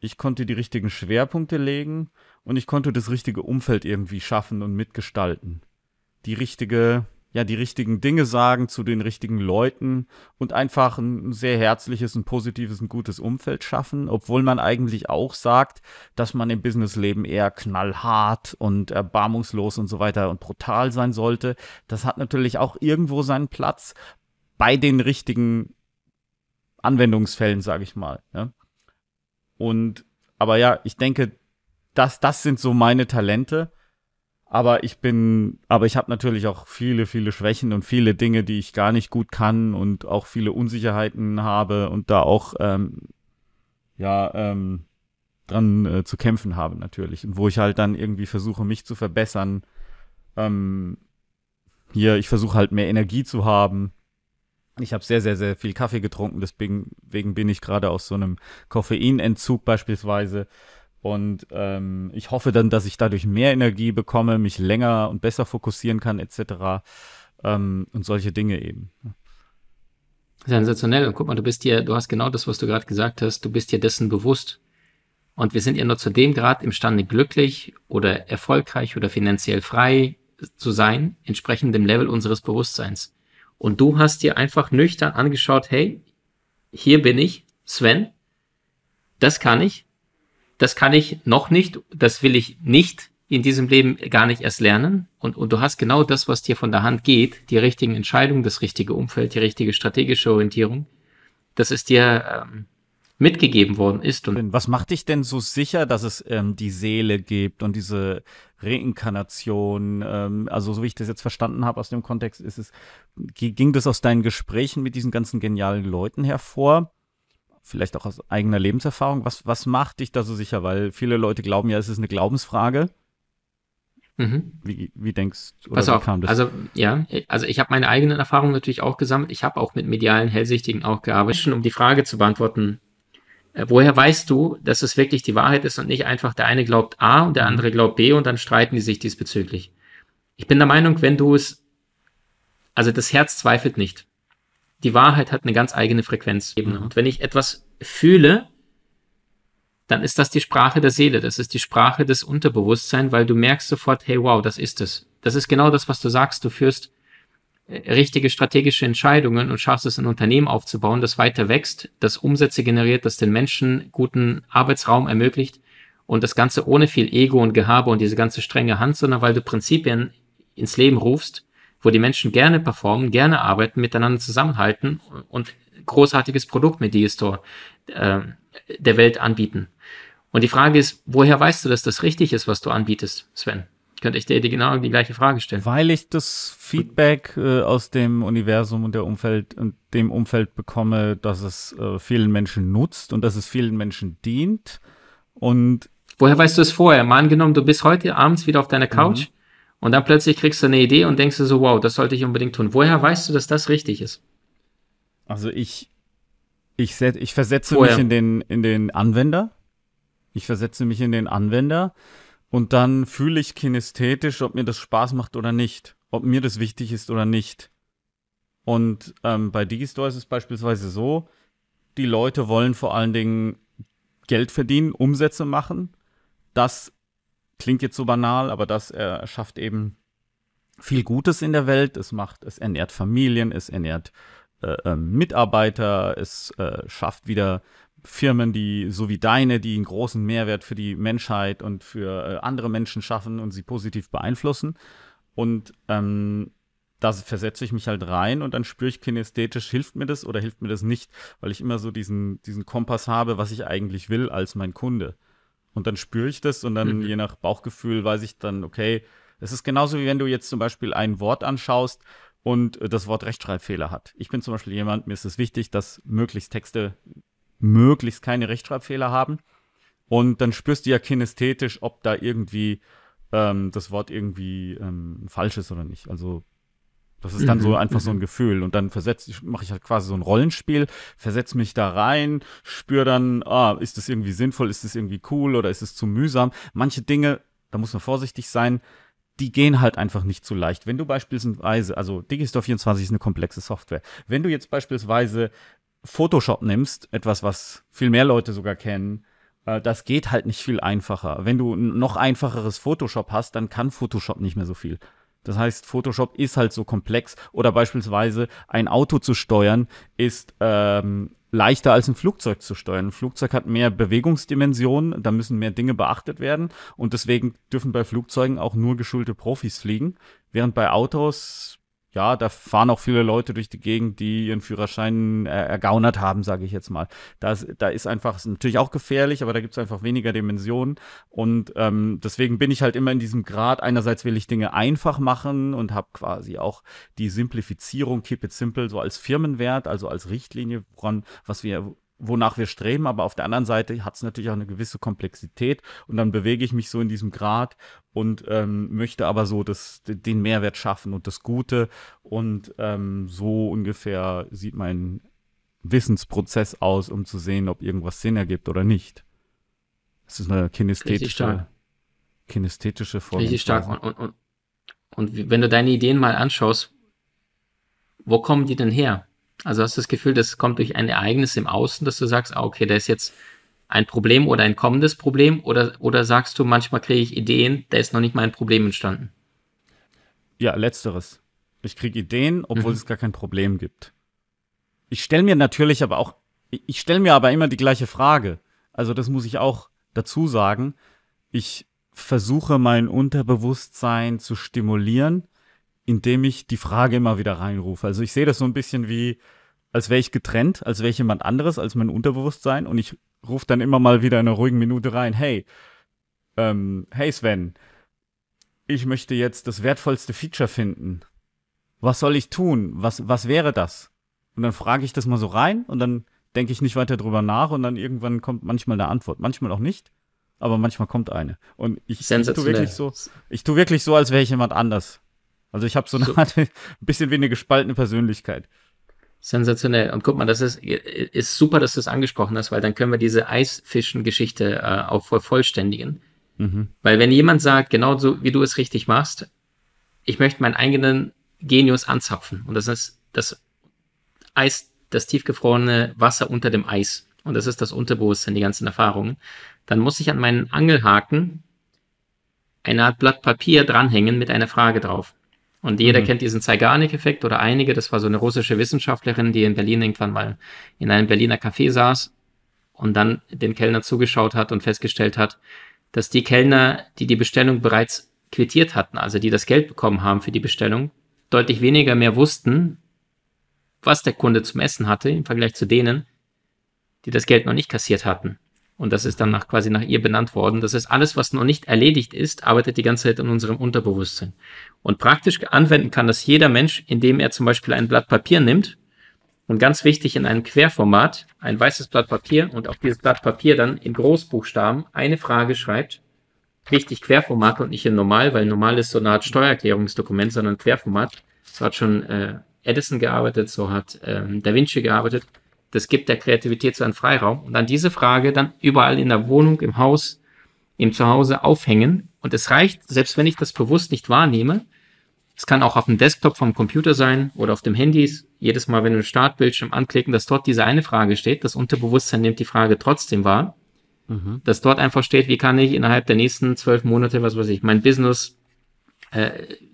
Ich konnte die richtigen Schwerpunkte legen und ich konnte das richtige Umfeld irgendwie schaffen und mitgestalten. Die richtige, ja, die richtigen Dinge sagen zu den richtigen Leuten und einfach ein sehr herzliches, ein positives, ein gutes Umfeld schaffen, obwohl man eigentlich auch sagt, dass man im Businessleben eher knallhart und erbarmungslos und so weiter und brutal sein sollte. Das hat natürlich auch irgendwo seinen Platz bei den richtigen Anwendungsfällen, sage ich mal. Ja. Und aber ja, ich denke, das, das sind so meine Talente. Aber ich bin, aber ich habe natürlich auch viele, viele Schwächen und viele Dinge, die ich gar nicht gut kann und auch viele Unsicherheiten habe und da auch ähm, ja ähm, dran äh, zu kämpfen habe natürlich und wo ich halt dann irgendwie versuche, mich zu verbessern. Ähm, hier, ich versuche halt mehr Energie zu haben. Ich habe sehr, sehr, sehr viel Kaffee getrunken, deswegen bin ich gerade aus so einem Koffeinentzug beispielsweise. Und ähm, ich hoffe dann, dass ich dadurch mehr Energie bekomme, mich länger und besser fokussieren kann, etc. Ähm, und solche Dinge eben. Sensationell. Und guck mal, du bist dir, du hast genau das, was du gerade gesagt hast, du bist dir dessen bewusst. Und wir sind ja nur zu dem Grad imstande, glücklich oder erfolgreich oder finanziell frei zu sein, entsprechend dem Level unseres Bewusstseins. Und du hast dir einfach nüchtern angeschaut, hey, hier bin ich, Sven, das kann ich, das kann ich noch nicht, das will ich nicht in diesem Leben gar nicht erst lernen. Und, und du hast genau das, was dir von der Hand geht, die richtigen Entscheidungen, das richtige Umfeld, die richtige strategische Orientierung. Das ist dir ähm, mitgegeben worden ist. Und was macht dich denn so sicher, dass es ähm, die Seele gibt und diese Reinkarnation? Ähm, also so wie ich das jetzt verstanden habe aus dem Kontext, ist es ging das aus deinen Gesprächen mit diesen ganzen genialen Leuten hervor? Vielleicht auch aus eigener Lebenserfahrung. Was, was macht dich da so sicher? Weil viele Leute glauben ja, es ist eine Glaubensfrage. Mhm. Wie, wie denkst du, Pass auf, also ja, also ich habe meine eigenen Erfahrungen natürlich auch gesammelt. Ich habe auch mit medialen Hellsichtigen auch gearbeitet, schon um die Frage zu beantworten, äh, woher weißt du, dass es wirklich die Wahrheit ist und nicht einfach der eine glaubt A und der mhm. andere glaubt B und dann streiten die sich diesbezüglich. Ich bin der Meinung, wenn du es, also das Herz zweifelt nicht die Wahrheit hat eine ganz eigene Frequenz. Mhm. Und wenn ich etwas fühle, dann ist das die Sprache der Seele, das ist die Sprache des Unterbewusstseins, weil du merkst sofort, hey, wow, das ist es. Das ist genau das, was du sagst. Du führst äh, richtige strategische Entscheidungen und schaffst es, ein Unternehmen aufzubauen, das weiter wächst, das Umsätze generiert, das den Menschen guten Arbeitsraum ermöglicht und das Ganze ohne viel Ego und Gehabe und diese ganze strenge Hand, sondern weil du Prinzipien ins Leben rufst, wo die Menschen gerne performen, gerne arbeiten, miteinander zusammenhalten und großartiges Produkt mit Digistore äh, der Welt anbieten. Und die Frage ist, woher weißt du, dass das richtig ist, was du anbietest, Sven? Könnte ich dir die, genau die gleiche Frage stellen. Weil ich das Feedback äh, aus dem Universum und der Umfeld und dem Umfeld bekomme, dass es äh, vielen Menschen nutzt und dass es vielen Menschen dient. Und woher weißt du es vorher? Mal angenommen, du bist heute abends wieder auf deiner Couch mhm. Und dann plötzlich kriegst du eine Idee und denkst du so, wow, das sollte ich unbedingt tun. Woher weißt du, dass das richtig ist? Also ich, ich, ich versetze Woher? mich in den, in den Anwender. Ich versetze mich in den Anwender und dann fühle ich kinesthetisch, ob mir das Spaß macht oder nicht. Ob mir das wichtig ist oder nicht. Und ähm, bei Digistore ist es beispielsweise so, die Leute wollen vor allen Dingen Geld verdienen, Umsätze machen. Das klingt jetzt so banal, aber das äh, schafft eben viel Gutes in der Welt. Es macht, es ernährt Familien, es ernährt äh, äh, Mitarbeiter, es äh, schafft wieder Firmen, die so wie deine, die einen großen Mehrwert für die Menschheit und für äh, andere Menschen schaffen und sie positiv beeinflussen. Und ähm, da versetze ich mich halt rein und dann spüre ich kinästhetisch, hilft mir das oder hilft mir das nicht, weil ich immer so diesen, diesen Kompass habe, was ich eigentlich will als mein Kunde. Und dann spüre ich das und dann mhm. je nach Bauchgefühl weiß ich dann, okay, es ist genauso wie wenn du jetzt zum Beispiel ein Wort anschaust und äh, das Wort Rechtschreibfehler hat. Ich bin zum Beispiel jemand, mir ist es wichtig, dass möglichst Texte möglichst keine Rechtschreibfehler haben. Und dann spürst du ja kinästhetisch, ob da irgendwie ähm, das Wort irgendwie ähm, falsch ist oder nicht. Also das ist dann mhm, so einfach so ein mhm. Gefühl. Und dann versetze ich, mache ich halt quasi so ein Rollenspiel, versetze mich da rein, spüre dann, ah, ist das irgendwie sinnvoll, ist das irgendwie cool oder ist es zu mühsam? Manche Dinge, da muss man vorsichtig sein, die gehen halt einfach nicht so leicht. Wenn du beispielsweise, also Digistore 24 ist eine komplexe Software. Wenn du jetzt beispielsweise Photoshop nimmst, etwas, was viel mehr Leute sogar kennen, äh, das geht halt nicht viel einfacher. Wenn du ein noch einfacheres Photoshop hast, dann kann Photoshop nicht mehr so viel. Das heißt, Photoshop ist halt so komplex. Oder beispielsweise ein Auto zu steuern ist ähm, leichter als ein Flugzeug zu steuern. Ein Flugzeug hat mehr Bewegungsdimensionen, da müssen mehr Dinge beachtet werden. Und deswegen dürfen bei Flugzeugen auch nur geschulte Profis fliegen, während bei Autos ja, da fahren auch viele Leute durch die Gegend, die ihren Führerschein äh, ergaunert haben, sage ich jetzt mal. Da, da ist einfach, ist natürlich auch gefährlich, aber da gibt es einfach weniger Dimensionen. Und ähm, deswegen bin ich halt immer in diesem Grad. Einerseits will ich Dinge einfach machen und habe quasi auch die Simplifizierung, Keep It Simple, so als Firmenwert, also als Richtlinie, woran, was wir, wonach wir streben, aber auf der anderen Seite hat es natürlich auch eine gewisse Komplexität und dann bewege ich mich so in diesem Grad und ähm, möchte aber so das, den Mehrwert schaffen und das Gute und ähm, so ungefähr sieht mein Wissensprozess aus, um zu sehen, ob irgendwas Sinn ergibt oder nicht. Es ist eine kinästhetische, kinästhetische Form. Richtig stark. Und, und, und, und wenn du deine Ideen mal anschaust, wo kommen die denn her? Also hast du das Gefühl, das kommt durch ein Ereignis im Außen, dass du sagst, ah, okay, da ist jetzt ein Problem oder ein kommendes Problem? Oder, oder sagst du, manchmal kriege ich Ideen, da ist noch nicht mal ein Problem entstanden? Ja, letzteres. Ich kriege Ideen, obwohl mhm. es gar kein Problem gibt. Ich stelle mir natürlich aber auch, ich stelle mir aber immer die gleiche Frage. Also das muss ich auch dazu sagen. Ich versuche mein Unterbewusstsein zu stimulieren, indem ich die Frage immer wieder reinrufe. Also ich sehe das so ein bisschen wie, als wäre ich getrennt, als wäre ich jemand anderes als mein Unterbewusstsein und ich rufe dann immer mal wieder in einer ruhigen Minute rein, hey, ähm, hey Sven, ich möchte jetzt das wertvollste Feature finden. Was soll ich tun? Was, was wäre das? Und dann frage ich das mal so rein und dann denke ich nicht weiter drüber nach und dann irgendwann kommt manchmal eine Antwort. Manchmal auch nicht, aber manchmal kommt eine. Und ich, ich tue wirklich so, ich tue wirklich so, als wäre ich jemand anders. Also ich habe so eine so. Art, [laughs] ein bisschen wie eine gespaltene Persönlichkeit. Sensationell. Und guck mal, das ist, ist super, dass du es angesprochen hast, weil dann können wir diese Eisfischen-Geschichte äh, auch vervollständigen. Mhm. Weil wenn jemand sagt, genau so wie du es richtig machst, ich möchte meinen eigenen Genius anzapfen. Und das ist das Eis, das tiefgefrorene Wasser unter dem Eis. Und das ist das Unterbewusstsein, die ganzen Erfahrungen. Dann muss ich an meinen Angelhaken eine Art Blatt Papier dranhängen mit einer Frage drauf. Und jeder mhm. kennt diesen Zeigarnik-Effekt oder einige. Das war so eine russische Wissenschaftlerin, die in Berlin irgendwann mal in einem Berliner Café saß und dann den Kellner zugeschaut hat und festgestellt hat, dass die Kellner, die die Bestellung bereits quittiert hatten, also die das Geld bekommen haben für die Bestellung, deutlich weniger mehr wussten, was der Kunde zum Essen hatte im Vergleich zu denen, die das Geld noch nicht kassiert hatten. Und das ist dann nach, quasi nach ihr benannt worden. Das ist alles, was noch nicht erledigt ist, arbeitet die ganze Zeit in unserem Unterbewusstsein. Und praktisch anwenden kann das jeder Mensch, indem er zum Beispiel ein Blatt Papier nimmt und ganz wichtig in einem Querformat ein weißes Blatt Papier und auf dieses Blatt Papier dann in Großbuchstaben eine Frage schreibt. Wichtig Querformat und nicht in normal, weil normal ist so eine Art Steuererklärungsdokument, sondern Querformat. So hat schon äh, Edison gearbeitet, so hat ähm, Da Vinci gearbeitet. Das gibt der Kreativität so einen Freiraum. Und dann diese Frage dann überall in der Wohnung, im Haus, im Zuhause aufhängen. Und es reicht, selbst wenn ich das bewusst nicht wahrnehme, Es kann auch auf dem Desktop vom Computer sein oder auf dem Handy. Jedes Mal, wenn du den Startbildschirm anklicken, dass dort diese eine Frage steht. Das Unterbewusstsein nimmt die Frage trotzdem wahr. Mhm. Dass dort einfach steht, wie kann ich innerhalb der nächsten zwölf Monate, was weiß ich, mein Business äh,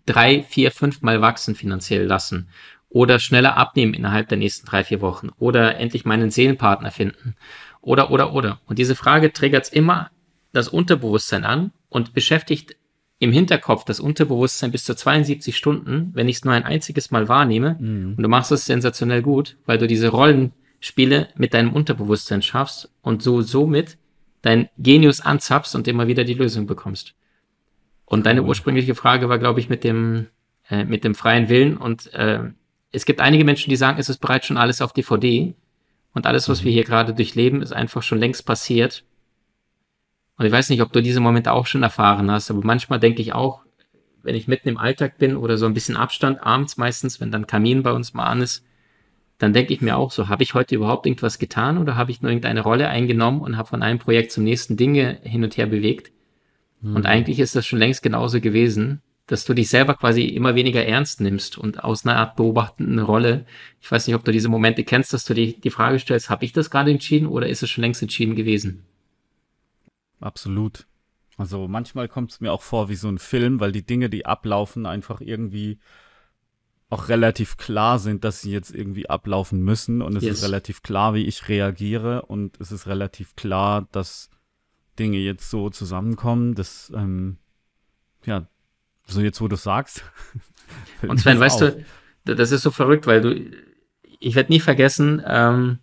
drei, vier, fünf Mal wachsen finanziell lassen. Oder schneller abnehmen innerhalb der nächsten drei, vier Wochen. Oder endlich meinen Seelenpartner finden. Oder, oder, oder. Und diese Frage triggert immer das Unterbewusstsein an und beschäftigt im Hinterkopf das Unterbewusstsein bis zu 72 Stunden, wenn ich es nur ein einziges Mal wahrnehme. Mhm. Und du machst es sensationell gut, weil du diese Rollenspiele mit deinem Unterbewusstsein schaffst und so somit dein Genius anzapfst und immer wieder die Lösung bekommst. Und deine ursprüngliche Frage war, glaube ich, mit dem, äh, mit dem freien Willen. Und äh, es gibt einige Menschen, die sagen, es ist bereits schon alles auf DVD. Und alles, was mhm. wir hier gerade durchleben, ist einfach schon längst passiert. Und ich weiß nicht, ob du diese Momente auch schon erfahren hast, aber manchmal denke ich auch, wenn ich mitten im Alltag bin oder so ein bisschen Abstand, abends meistens, wenn dann Kamin bei uns mal an ist, dann denke ich mir auch so, habe ich heute überhaupt irgendwas getan oder habe ich nur irgendeine Rolle eingenommen und habe von einem Projekt zum nächsten Dinge hin und her bewegt? Mhm. Und eigentlich ist das schon längst genauso gewesen, dass du dich selber quasi immer weniger ernst nimmst und aus einer Art beobachtenden Rolle. Ich weiß nicht, ob du diese Momente kennst, dass du dir die Frage stellst, habe ich das gerade entschieden oder ist es schon längst entschieden gewesen? Absolut. Also manchmal kommt es mir auch vor wie so ein Film, weil die Dinge, die ablaufen, einfach irgendwie auch relativ klar sind, dass sie jetzt irgendwie ablaufen müssen. Und es yes. ist relativ klar, wie ich reagiere. Und es ist relativ klar, dass Dinge jetzt so zusammenkommen. dass, ähm, ja, so jetzt, wo du sagst. [laughs] Und Sven, weißt auf. du, das ist so verrückt, weil du, ich werde nie vergessen, ähm,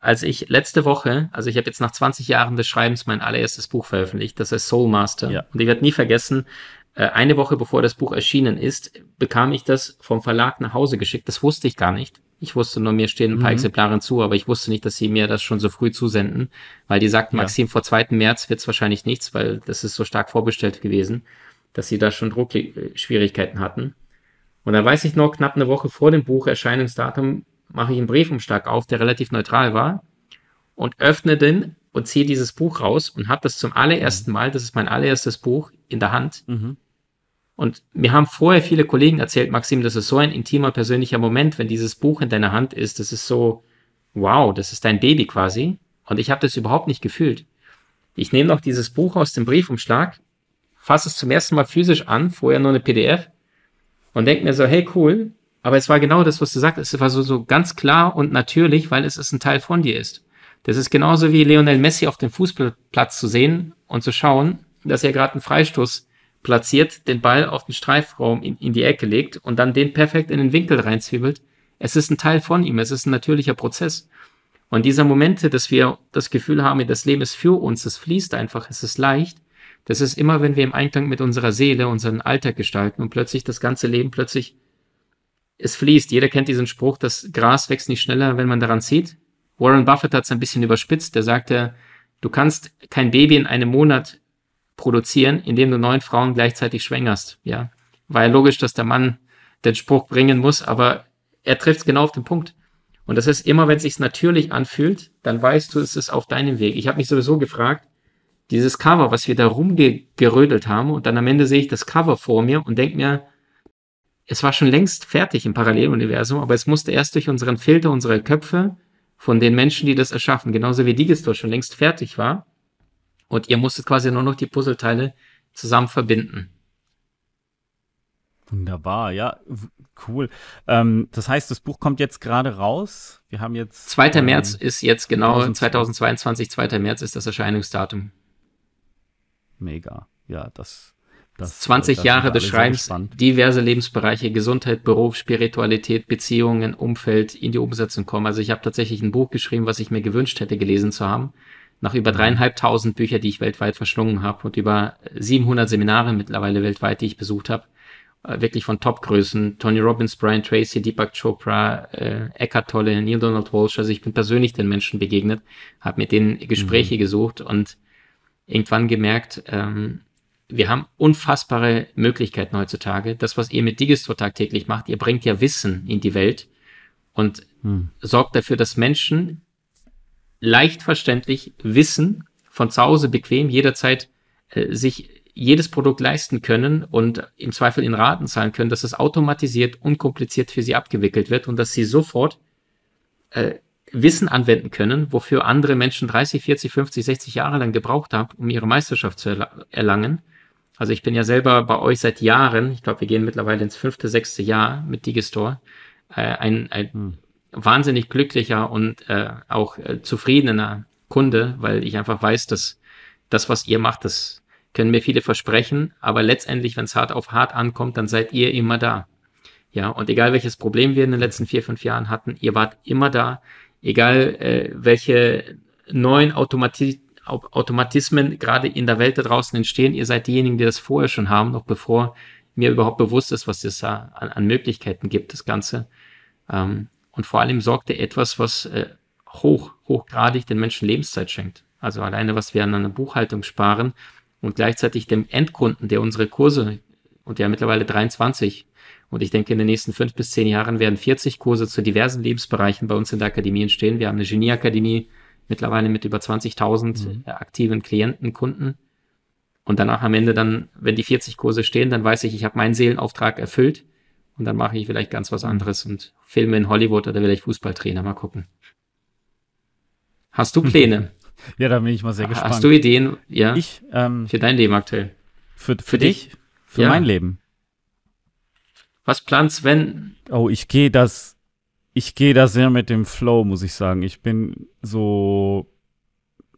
als ich letzte Woche, also ich habe jetzt nach 20 Jahren des Schreibens mein allererstes Buch veröffentlicht, das ist Soul Master. Ja. Und ich werde nie vergessen, äh, eine Woche bevor das Buch erschienen ist, bekam ich das vom Verlag nach Hause geschickt. Das wusste ich gar nicht. Ich wusste nur, mir stehen ein paar mhm. Exemplare zu, aber ich wusste nicht, dass sie mir das schon so früh zusenden, weil die sagten, ja. Maxim, vor 2. März wird es wahrscheinlich nichts, weil das ist so stark vorbestellt gewesen, dass sie da schon Druckschwierigkeiten hatten. Und dann weiß ich noch, knapp eine Woche vor dem Buch Erscheinungsdatum mache ich einen Briefumschlag auf, der relativ neutral war und öffne den und ziehe dieses Buch raus und habe das zum allerersten Mal, das ist mein allererstes Buch, in der Hand. Mhm. Und mir haben vorher viele Kollegen erzählt, Maxim, das ist so ein intimer, persönlicher Moment, wenn dieses Buch in deiner Hand ist. Das ist so, wow, das ist dein Baby quasi. Und ich habe das überhaupt nicht gefühlt. Ich nehme noch dieses Buch aus dem Briefumschlag, fasse es zum ersten Mal physisch an, vorher nur eine PDF und denke mir so, hey cool, aber es war genau das, was du sagst. Es war so, so ganz klar und natürlich, weil es ist ein Teil von dir ist. Das ist genauso wie Lionel Messi auf dem Fußballplatz zu sehen und zu schauen, dass er gerade einen Freistoß platziert, den Ball auf den Streifraum in, in die Ecke legt und dann den perfekt in den Winkel reinzwiebelt. Es ist ein Teil von ihm, es ist ein natürlicher Prozess. Und dieser Momente, dass wir das Gefühl haben, das Leben ist für uns, es fließt einfach, es ist leicht, das ist immer, wenn wir im Einklang mit unserer Seele unseren Alltag gestalten und plötzlich das ganze Leben plötzlich es fließt. Jeder kennt diesen Spruch, das Gras wächst nicht schneller, wenn man daran zieht. Warren Buffett hat es ein bisschen überspitzt. Der sagte, du kannst kein Baby in einem Monat produzieren, indem du neun Frauen gleichzeitig schwängerst. Ja, war ja logisch, dass der Mann den Spruch bringen muss, aber er trifft es genau auf den Punkt. Und das ist immer, wenn es sich natürlich anfühlt, dann weißt du, es ist auf deinem Weg. Ich habe mich sowieso gefragt, dieses Cover, was wir da rumgerödelt haben, und dann am Ende sehe ich das Cover vor mir und denke mir, es war schon längst fertig im Paralleluniversum, aber es musste erst durch unseren Filter, unsere Köpfe von den Menschen, die das erschaffen, genauso wie Digistore schon längst fertig war. Und ihr musstet quasi nur noch die Puzzleteile zusammen verbinden. Wunderbar, ja, cool. Ähm, das heißt, das Buch kommt jetzt gerade raus. Wir haben jetzt. 2. Ähm, März ist jetzt genau 2022, 2. März ist das Erscheinungsdatum. Mega, ja, das das, 20 das Jahre des Schreibens, diverse Lebensbereiche, Gesundheit, Beruf, Spiritualität, Beziehungen, Umfeld in die Umsetzung kommen. Also ich habe tatsächlich ein Buch geschrieben, was ich mir gewünscht hätte, gelesen zu haben. Nach über mhm. dreieinhalbtausend Bücher, die ich weltweit verschlungen habe und über 700 Seminare mittlerweile weltweit, die ich besucht habe. Äh, wirklich von Topgrößen. Tony Robbins, Brian Tracy, Deepak Chopra, äh, Eckhart Tolle, Neil Donald Walsh. Also ich bin persönlich den Menschen begegnet, habe mit denen Gespräche mhm. gesucht und irgendwann gemerkt, ähm, wir haben unfassbare Möglichkeiten heutzutage. Das, was ihr mit Digistore tagtäglich macht, ihr bringt ja Wissen in die Welt und hm. sorgt dafür, dass Menschen leicht verständlich Wissen von zu Hause bequem jederzeit äh, sich jedes Produkt leisten können und im Zweifel in Raten zahlen können, dass es automatisiert, unkompliziert für sie abgewickelt wird und dass sie sofort äh, Wissen anwenden können, wofür andere Menschen 30, 40, 50, 60 Jahre lang gebraucht haben, um ihre Meisterschaft zu erla erlangen. Also ich bin ja selber bei euch seit Jahren, ich glaube, wir gehen mittlerweile ins fünfte, sechste Jahr mit Digistore, äh, ein, ein hm. wahnsinnig glücklicher und äh, auch äh, zufriedener Kunde, weil ich einfach weiß, dass das, was ihr macht, das können mir viele versprechen, aber letztendlich, wenn es hart auf hart ankommt, dann seid ihr immer da. Ja, und egal welches Problem wir in den letzten vier, fünf Jahren hatten, ihr wart immer da, egal äh, welche neuen Automati Automatismen gerade in der Welt da draußen entstehen, ihr seid diejenigen, die das vorher schon haben, noch bevor mir überhaupt bewusst ist, was es da an, an Möglichkeiten gibt, das Ganze. Ähm, und vor allem sorgt ihr etwas, was äh, hoch, hochgradig den Menschen Lebenszeit schenkt. Also alleine, was wir an einer Buchhaltung sparen und gleichzeitig dem Endkunden, der unsere Kurse, und wir mittlerweile 23, und ich denke, in den nächsten fünf bis zehn Jahren werden 40 Kurse zu diversen Lebensbereichen bei uns in der Akademie entstehen. Wir haben eine Genieakademie mittlerweile mit über 20.000 mhm. aktiven Klienten, Kunden. Und danach am Ende dann, wenn die 40 Kurse stehen, dann weiß ich, ich habe meinen Seelenauftrag erfüllt. Und dann mache ich vielleicht ganz was mhm. anderes und filme in Hollywood oder vielleicht Fußballtrainer. Mal gucken. Hast du Pläne? [laughs] ja, da bin ich mal sehr gespannt. Hast du Ideen, ja, ich, ähm, für dein Leben aktuell? Für, für, für dich? dich? Für ja. mein Leben. Was plant Sven? Oh, ich gehe das, ich gehe da sehr mit dem Flow, muss ich sagen. Ich bin so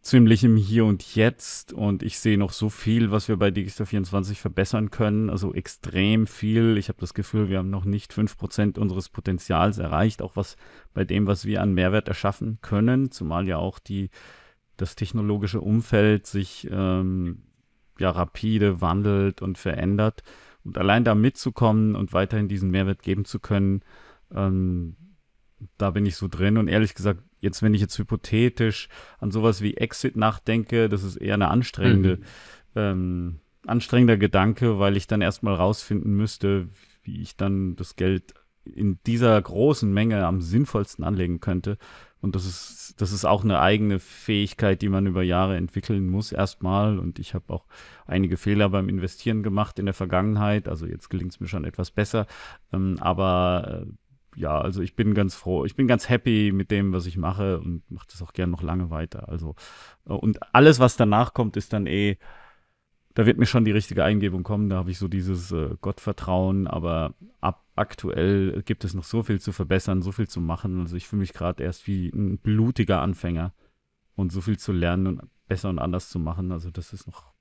ziemlich im Hier und Jetzt und ich sehe noch so viel, was wir bei Digital 24 verbessern können, also extrem viel. Ich habe das Gefühl, wir haben noch nicht 5% unseres Potenzials erreicht, auch was bei dem, was wir an Mehrwert erschaffen können, zumal ja auch die, das technologische Umfeld sich ähm, ja rapide wandelt und verändert. Und allein da mitzukommen und weiterhin diesen Mehrwert geben zu können, ähm, da bin ich so drin. Und ehrlich gesagt, jetzt, wenn ich jetzt hypothetisch an sowas wie Exit nachdenke, das ist eher eine anstrengende, mhm. ähm, anstrengender Gedanke, weil ich dann erstmal rausfinden müsste, wie ich dann das Geld in dieser großen Menge am sinnvollsten anlegen könnte. Und das ist, das ist auch eine eigene Fähigkeit, die man über Jahre entwickeln muss erstmal. Und ich habe auch einige Fehler beim Investieren gemacht in der Vergangenheit. Also jetzt gelingt es mir schon etwas besser. Ähm, aber äh, ja, also ich bin ganz froh. Ich bin ganz happy mit dem, was ich mache und mache das auch gern noch lange weiter. Also äh, und alles, was danach kommt, ist dann eh da wird mir schon die richtige Eingebung kommen. Da habe ich so dieses äh, Gottvertrauen, aber ab aktuell gibt es noch so viel zu verbessern, so viel zu machen. Also ich fühle mich gerade erst wie ein blutiger Anfänger und so viel zu lernen und besser und anders zu machen. Also das ist noch,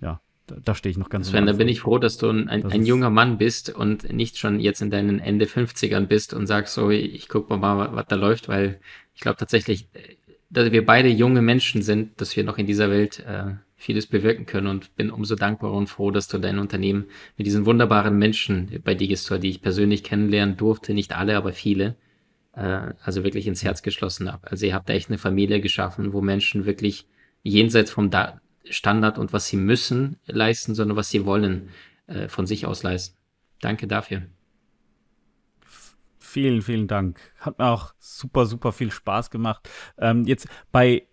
ja, da, da stehe ich noch ganz Sven, da bin ich froh, dass du ein, ein, ein junger Mann bist und nicht schon jetzt in deinen Ende 50ern bist und sagst so, ich guck mal, mal was da läuft, weil ich glaube tatsächlich, äh, dass wir beide junge Menschen sind, dass wir noch in dieser Welt äh, vieles bewirken können und bin umso dankbarer und froh, dass du dein Unternehmen mit diesen wunderbaren Menschen bei Digistore, die ich persönlich kennenlernen durfte, nicht alle, aber viele, äh, also wirklich ins Herz geschlossen habe. Also ihr habt echt eine Familie geschaffen, wo Menschen wirklich jenseits vom da Standard und was sie müssen leisten, sondern was sie wollen, äh, von sich aus leisten. Danke dafür. Vielen, vielen Dank. Hat mir auch super, super viel Spaß gemacht. Ähm, jetzt bei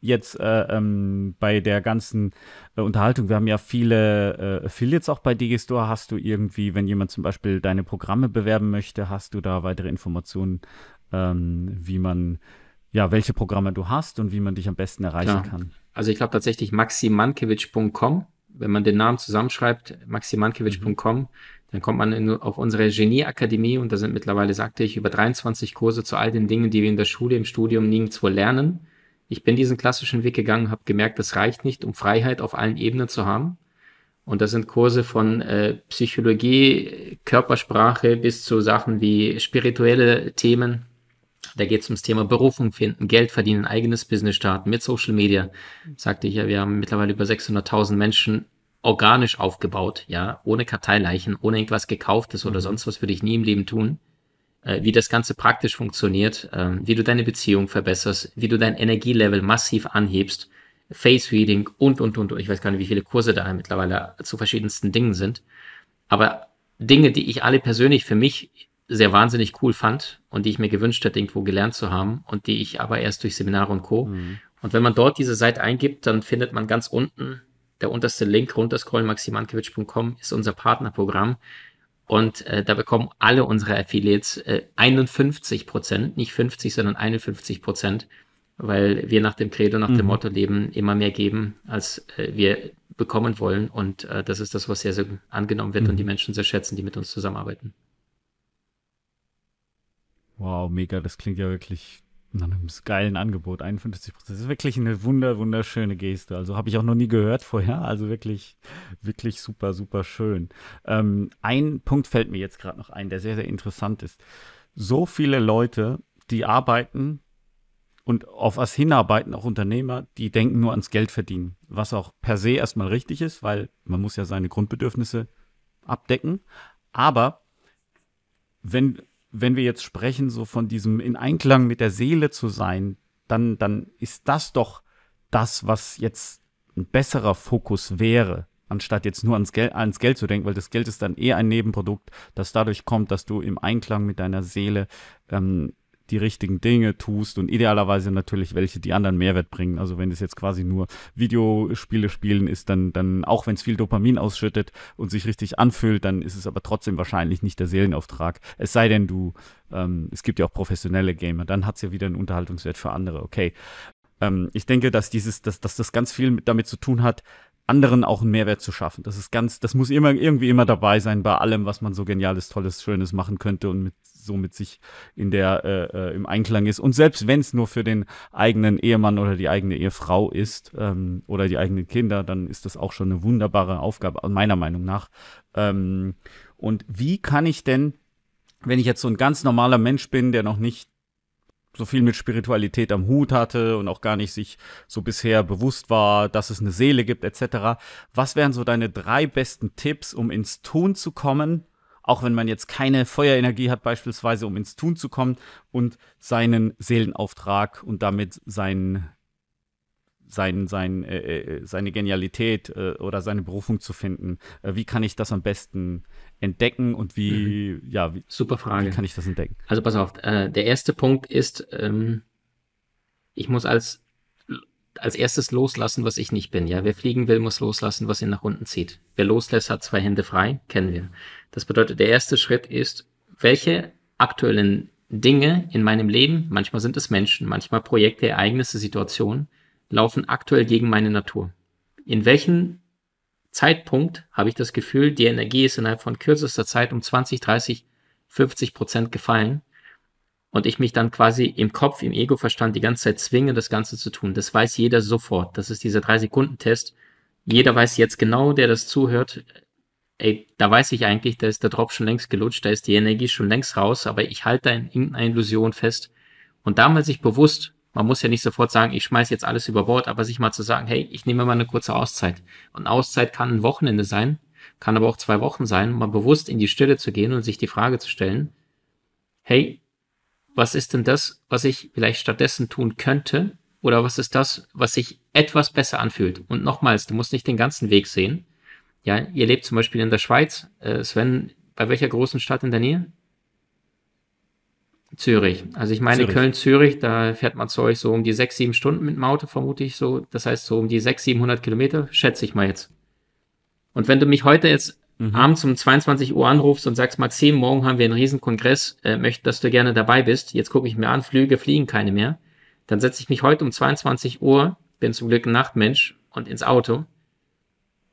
jetzt äh, ähm, bei der ganzen äh, Unterhaltung, wir haben ja viele äh, Affiliates auch bei Digistore. Hast du irgendwie, wenn jemand zum Beispiel deine Programme bewerben möchte, hast du da weitere Informationen, ähm, wie man, ja, welche Programme du hast und wie man dich am besten erreichen Klar. kann? Also ich glaube tatsächlich maximankiewicz.com. Wenn man den Namen zusammenschreibt, maximankiewicz.com, mhm. dann kommt man in, auf unsere Genieakademie und da sind mittlerweile, sagte ich, über 23 Kurse zu all den Dingen, die wir in der Schule, im Studium nirgendwo lernen ich bin diesen klassischen Weg gegangen, habe gemerkt, das reicht nicht, um Freiheit auf allen Ebenen zu haben. Und das sind Kurse von äh, Psychologie, Körpersprache bis zu Sachen wie spirituelle Themen. Da geht es ums Thema Berufung finden, Geld verdienen, eigenes Business starten mit Social Media. Sagte ich ja, wir haben mittlerweile über 600.000 Menschen organisch aufgebaut, ja, ohne Karteileichen, ohne irgendwas gekauftes oder mhm. sonst was würde ich nie im Leben tun wie das Ganze praktisch funktioniert, äh, wie du deine Beziehung verbesserst, wie du dein Energielevel massiv anhebst, Face Reading und, und, und. Ich weiß gar nicht, wie viele Kurse da mittlerweile zu verschiedensten Dingen sind. Aber Dinge, die ich alle persönlich für mich sehr wahnsinnig cool fand und die ich mir gewünscht hätte, irgendwo gelernt zu haben und die ich aber erst durch Seminare und Co. Mhm. Und wenn man dort diese Seite eingibt, dann findet man ganz unten der unterste Link runterscrollen, maximankiewicz.com ist unser Partnerprogramm. Und äh, da bekommen alle unsere Affiliates äh, 51 Prozent, nicht 50, sondern 51 Prozent, weil wir nach dem Credo, nach mhm. dem Motto leben, immer mehr geben, als äh, wir bekommen wollen. Und äh, das ist das, was sehr, sehr angenommen wird mhm. und die Menschen sehr schätzen, die mit uns zusammenarbeiten. Wow, mega, das klingt ja wirklich nach einem geilen Angebot. 51 Prozent. Das ist wirklich eine wunder, wunderschöne Geste. Also habe ich auch noch nie gehört vorher. Also wirklich, wirklich super, super schön. Ähm, ein Punkt fällt mir jetzt gerade noch ein, der sehr, sehr interessant ist. So viele Leute, die arbeiten und auf was hinarbeiten, auch Unternehmer, die denken nur ans Geld verdienen. Was auch per se erstmal richtig ist, weil man muss ja seine Grundbedürfnisse abdecken. Aber wenn wenn wir jetzt sprechen, so von diesem in Einklang mit der Seele zu sein, dann, dann ist das doch das, was jetzt ein besserer Fokus wäre, anstatt jetzt nur ans Geld, ans Geld zu denken, weil das Geld ist dann eher ein Nebenprodukt, das dadurch kommt, dass du im Einklang mit deiner Seele ähm, die richtigen Dinge tust und idealerweise natürlich welche, die anderen Mehrwert bringen. Also wenn es jetzt quasi nur Videospiele spielen ist, dann, dann auch wenn es viel Dopamin ausschüttet und sich richtig anfühlt, dann ist es aber trotzdem wahrscheinlich nicht der Seelenauftrag. Es sei denn, du, ähm, es gibt ja auch professionelle Gamer, dann hat es ja wieder einen Unterhaltungswert für andere. Okay. Ähm, ich denke, dass dieses, dass, dass das ganz viel mit, damit zu tun hat, anderen auch einen Mehrwert zu schaffen. Das ist ganz, das muss immer irgendwie immer dabei sein bei allem, was man so geniales, tolles, schönes machen könnte und mit so mit sich in der äh, äh, im Einklang ist. Und selbst wenn es nur für den eigenen Ehemann oder die eigene Ehefrau ist ähm, oder die eigenen Kinder, dann ist das auch schon eine wunderbare Aufgabe, meiner Meinung nach. Ähm, und wie kann ich denn, wenn ich jetzt so ein ganz normaler Mensch bin, der noch nicht so viel mit Spiritualität am Hut hatte und auch gar nicht sich so bisher bewusst war, dass es eine Seele gibt etc. Was wären so deine drei besten Tipps, um ins Tun zu kommen, auch wenn man jetzt keine Feuerenergie hat beispielsweise, um ins Tun zu kommen und seinen Seelenauftrag und damit sein, sein, sein, äh, äh seine Genialität äh, oder seine Berufung zu finden. Äh, wie kann ich das am besten entdecken und wie, mhm. ja, wie, super Frage. Wie kann ich das entdecken? Also pass auf, äh, der erste Punkt ist, ähm, ich muss als als erstes loslassen, was ich nicht bin. Ja, wer fliegen will, muss loslassen, was ihn nach unten zieht. Wer loslässt, hat zwei Hände frei, kennen wir. Das bedeutet, der erste Schritt ist, welche aktuellen Dinge in meinem Leben, manchmal sind es Menschen, manchmal Projekte, Ereignisse, Situationen, laufen aktuell gegen meine Natur. In welchen Zeitpunkt habe ich das Gefühl, die Energie ist innerhalb von kürzester Zeit um 20, 30, 50 Prozent gefallen und ich mich dann quasi im Kopf, im Ego-Verstand die ganze Zeit zwinge, das Ganze zu tun. Das weiß jeder sofort. Das ist dieser 3-Sekunden-Test. Jeder weiß jetzt genau, der das zuhört, ey, da weiß ich eigentlich, da ist der Drop schon längst gelutscht, da ist die Energie schon längst raus, aber ich halte da in irgendeiner Illusion fest. Und damals sich bewusst man muss ja nicht sofort sagen, ich schmeiß jetzt alles über Bord, aber sich mal zu sagen, hey, ich nehme mal eine kurze Auszeit. Und Auszeit kann ein Wochenende sein, kann aber auch zwei Wochen sein, mal bewusst in die Stille zu gehen und sich die Frage zu stellen, hey, was ist denn das, was ich vielleicht stattdessen tun könnte? Oder was ist das, was sich etwas besser anfühlt? Und nochmals, du musst nicht den ganzen Weg sehen. Ja, ihr lebt zum Beispiel in der Schweiz. Äh, Sven, bei welcher großen Stadt in der Nähe? Zürich. Also ich meine Köln-Zürich, da fährt man zu euch so um die sechs, sieben Stunden mit dem Auto, vermute ich so. Das heißt so um die sechs, 700 Kilometer, schätze ich mal jetzt. Und wenn du mich heute jetzt mhm. abends um 22 Uhr anrufst und sagst, Maxim, morgen haben wir einen riesen Kongress, äh, möchte, dass du gerne dabei bist, jetzt gucke ich mir an, Flüge fliegen keine mehr, dann setze ich mich heute um 22 Uhr, bin zum Glück ein Nachtmensch und ins Auto,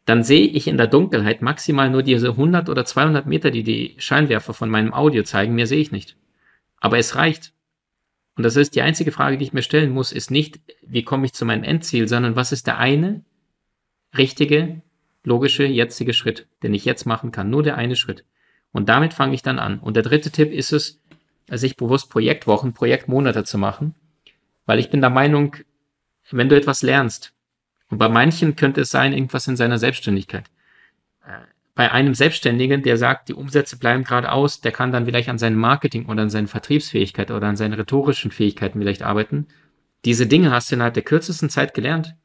dann sehe ich in der Dunkelheit maximal nur diese 100 oder 200 Meter, die die Scheinwerfer von meinem Audio zeigen, mehr sehe ich nicht. Aber es reicht. Und das ist die einzige Frage, die ich mir stellen muss, ist nicht, wie komme ich zu meinem Endziel, sondern was ist der eine richtige, logische, jetzige Schritt, den ich jetzt machen kann. Nur der eine Schritt. Und damit fange ich dann an. Und der dritte Tipp ist es, sich bewusst Projektwochen, Projektmonate zu machen, weil ich bin der Meinung, wenn du etwas lernst, und bei manchen könnte es sein, irgendwas in seiner Selbstständigkeit bei einem Selbstständigen, der sagt, die Umsätze bleiben gerade aus, der kann dann vielleicht an seinem Marketing oder an seinen Vertriebsfähigkeiten oder an seinen rhetorischen Fähigkeiten vielleicht arbeiten. Diese Dinge hast du innerhalb der kürzesten Zeit gelernt.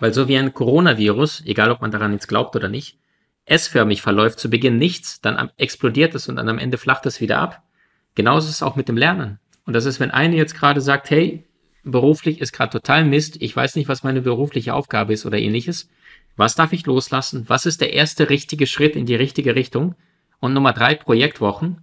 Weil so wie ein Coronavirus, egal ob man daran jetzt glaubt oder nicht, S-förmig verläuft, zu Beginn nichts, dann explodiert es und dann am Ende flacht es wieder ab. Genauso ist es auch mit dem Lernen. Und das ist, wenn eine jetzt gerade sagt, hey, beruflich ist gerade total Mist, ich weiß nicht, was meine berufliche Aufgabe ist oder ähnliches, Was darf ich loslassen? Was ist der erste richtige Schritt in die richtige Richtung? Und Nummer drei, Projektwochen.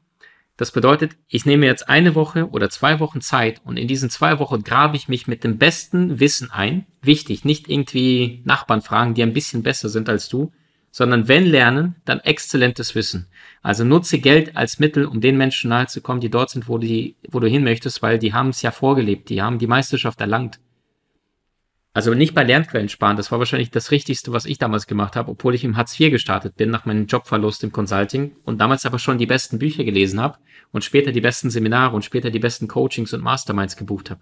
Das bedeutet, ich nehme jetzt eine Woche oder zwei Wochen Zeit und in diesen zwei Wochen grabe ich mich mit dem besten Wissen ein. Wichtig, nicht irgendwie Nachbarn fragen, die ein bisschen besser sind als du, sondern wenn lernen, dann exzellentes Wissen. Also nutze Geld als Mittel, um den Menschen nahe zu kommen, die dort sind, wo, die, wo du hin möchtest, weil die haben es ja vorgelebt, die haben die Meisterschaft erlangt. Also nicht bei Lernquellen sparen, das war wahrscheinlich das Richtigste, was ich damals gemacht habe, obwohl ich im Hartz IV gestartet bin nach meinem Jobverlust im Consulting und damals aber schon die besten Bücher gelesen habe und später die besten Seminare und später die besten Coachings und Masterminds gebucht habe.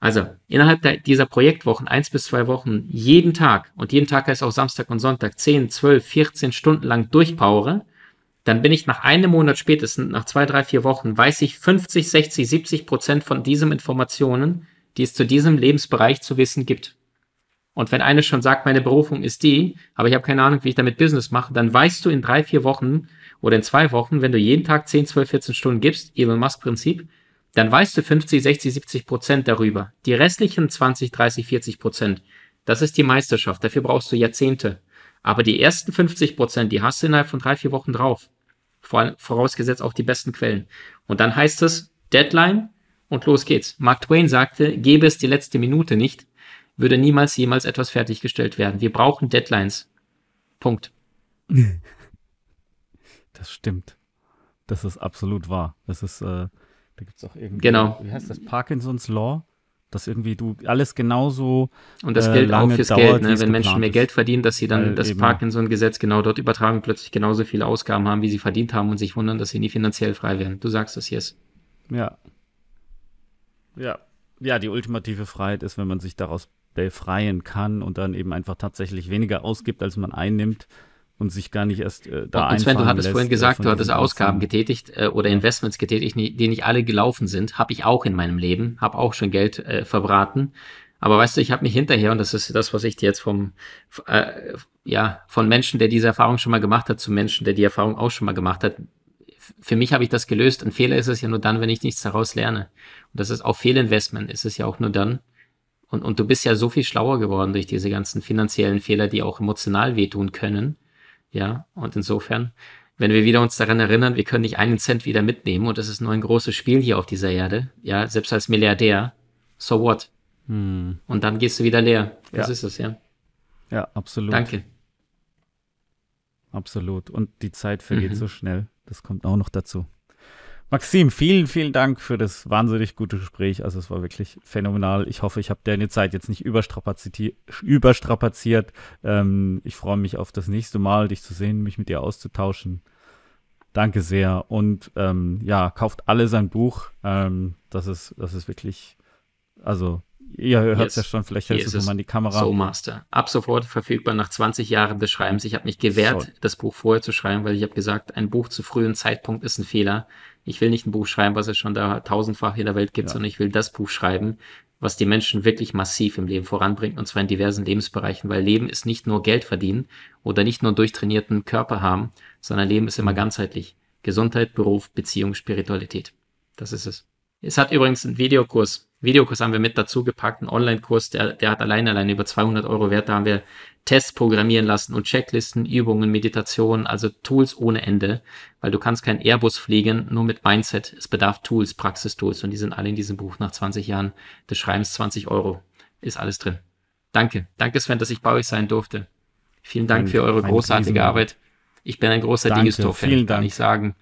Also innerhalb der, dieser Projektwochen, eins bis zwei Wochen, jeden Tag und jeden Tag heißt auch Samstag und Sonntag, 10, 12, 14 Stunden lang durchpowere, dann bin ich nach einem Monat spätestens, nach zwei, drei, vier Wochen, weiß ich 50, 60, 70 Prozent von diesen Informationen, die es zu diesem Lebensbereich zu wissen gibt. Und wenn eine schon sagt, meine Berufung ist die, aber ich habe keine Ahnung, wie ich damit Business mache, dann weißt du in drei, vier Wochen oder in zwei Wochen, wenn du jeden Tag 10, 12, 14 Stunden gibst, Elon Musk Prinzip, dann weißt du 50, 60, 70 Prozent darüber. Die restlichen 20, 30, 40 Prozent, das ist die Meisterschaft. Dafür brauchst du Jahrzehnte. Aber die ersten 50 Prozent, die hast du innerhalb von drei, vier Wochen drauf. Vorausgesetzt auch die besten Quellen. Und dann heißt es Deadline, und los geht's. Mark Twain sagte, gäbe es die letzte Minute nicht, würde niemals jemals etwas fertiggestellt werden. Wir brauchen Deadlines. Punkt. [laughs] Das stimmt. Das ist absolut wahr. Das ist, äh, da gibt es auch irgendwie, genau. wie heißt das, Parkinson's Law? Dass irgendwie du alles genauso. Und das äh, gilt auch lange fürs dauert, Geld, ne? wenn Menschen mehr ist. Geld verdienen, dass sie dann Weil das Parkinson-Gesetz genau dort übertragen, plötzlich genauso viele Ausgaben haben, wie sie verdient haben und sich wundern, dass sie nie finanziell frei werden. Du sagst es jetzt. Ja. Ja. Ja, die ultimative Freiheit ist, wenn man sich daraus befreien kann und dann eben einfach tatsächlich weniger ausgibt, als man einnimmt und sich gar nicht erst äh, da und Sven, du hattest lässt, vorhin äh, gesagt, du hattest Ausgaben getätigt äh, oder Investments getätigt, die nicht alle gelaufen sind. Habe ich auch in meinem Leben, habe auch schon Geld äh, verbraten. Aber weißt du, ich habe mich hinterher, und das ist das, was ich dir jetzt vom, äh, ja, von Menschen, der diese Erfahrung schon mal gemacht hat, zu Menschen, der die Erfahrung auch schon mal gemacht hat. Für mich habe ich das gelöst. Ein Fehler ist es ja nur dann, wenn ich nichts daraus lerne. Und das ist auch Fehlinvestment, ist es ja auch nur dann. Und, und du bist ja so viel schlauer geworden durch diese ganzen finanziellen Fehler, die auch emotional wehtun können. Ja, und insofern, wenn wir wieder uns daran erinnern, wir können nicht einen Cent wieder mitnehmen und es ist nur ein großes Spiel hier auf dieser Erde, ja, selbst als Milliardär, so what? Hm. Und dann gehst du wieder leer. Das Ja. ist es, ja. Ja, absolut. Danke. Absolut. Und die Zeit vergeht Mhm. so schnell. Das kommt auch noch dazu. Maxim, vielen, vielen Dank für das wahnsinnig gute Gespräch. Also es war wirklich phänomenal. Ich hoffe, ich habe deine Zeit jetzt nicht überstrapaziert. Ähm, ich freue mich auf das nächste Mal, dich zu sehen, mich mit dir auszutauschen. Danke sehr. Und ähm, ja, kauft alle sein Buch. Ähm, das ist, das ist wirklich, also ihr hört es ja schon, vielleicht hältst du es es. mal in die Kamera. So Master. Ab sofort verfügbar nach 20 Jahren des Schreibens. Ich habe mich gewehrt, So. das Buch vorher zu schreiben, weil ich habe gesagt, ein Buch zu frühen Zeitpunkt ist ein Fehler. Ich will nicht ein Buch schreiben, was es schon da tausendfach in der Welt gibt, Ja. sondern ich will das Buch schreiben, was die Menschen wirklich massiv im Leben voranbringt, und zwar in diversen Lebensbereichen, weil Leben ist nicht nur Geld verdienen oder nicht nur durchtrainierten Körper haben, sondern Leben ist immer Mhm. ganzheitlich. Gesundheit, Beruf, Beziehung, Spiritualität. Das ist es. Es hat übrigens einen Videokurs. Videokurs haben wir mit dazu gepackt, einen Online-Kurs, der, der hat alleine alleine über 200 Euro Wert. Da haben wir Tests programmieren lassen und Checklisten, Übungen, Meditationen, also Tools ohne Ende, weil du kannst kein Airbus fliegen, nur mit Mindset. Es bedarf Tools, Praxistools und die sind alle in diesem Buch nach 20 Jahren des Schreibens 20 Euro. Ist alles drin. Danke. Danke, Sven, dass ich bei euch sein durfte. Vielen Dank Ein- für eure großartige Arbeit. Ich bin ein großer Digistore-Fan, vielen kann Dank. ich sagen.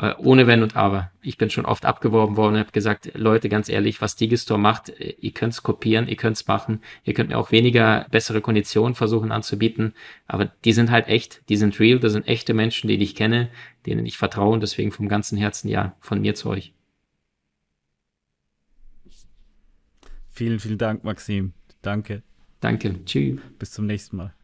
Äh, ohne Wenn und Aber. Ich bin schon oft abgeworben worden und habe gesagt, Leute, ganz ehrlich, was Digistore macht, äh, ihr könnt es kopieren, ihr könnt es machen. Ihr könnt mir auch weniger bessere Konditionen versuchen anzubieten. Aber die sind halt echt, die sind real, das sind echte Menschen, die ich kenne, denen ich vertraue und deswegen vom ganzen Herzen ja, von mir zu euch. Vielen, vielen Dank, Maxim. Danke. Danke. Tschüss. Bis zum nächsten Mal.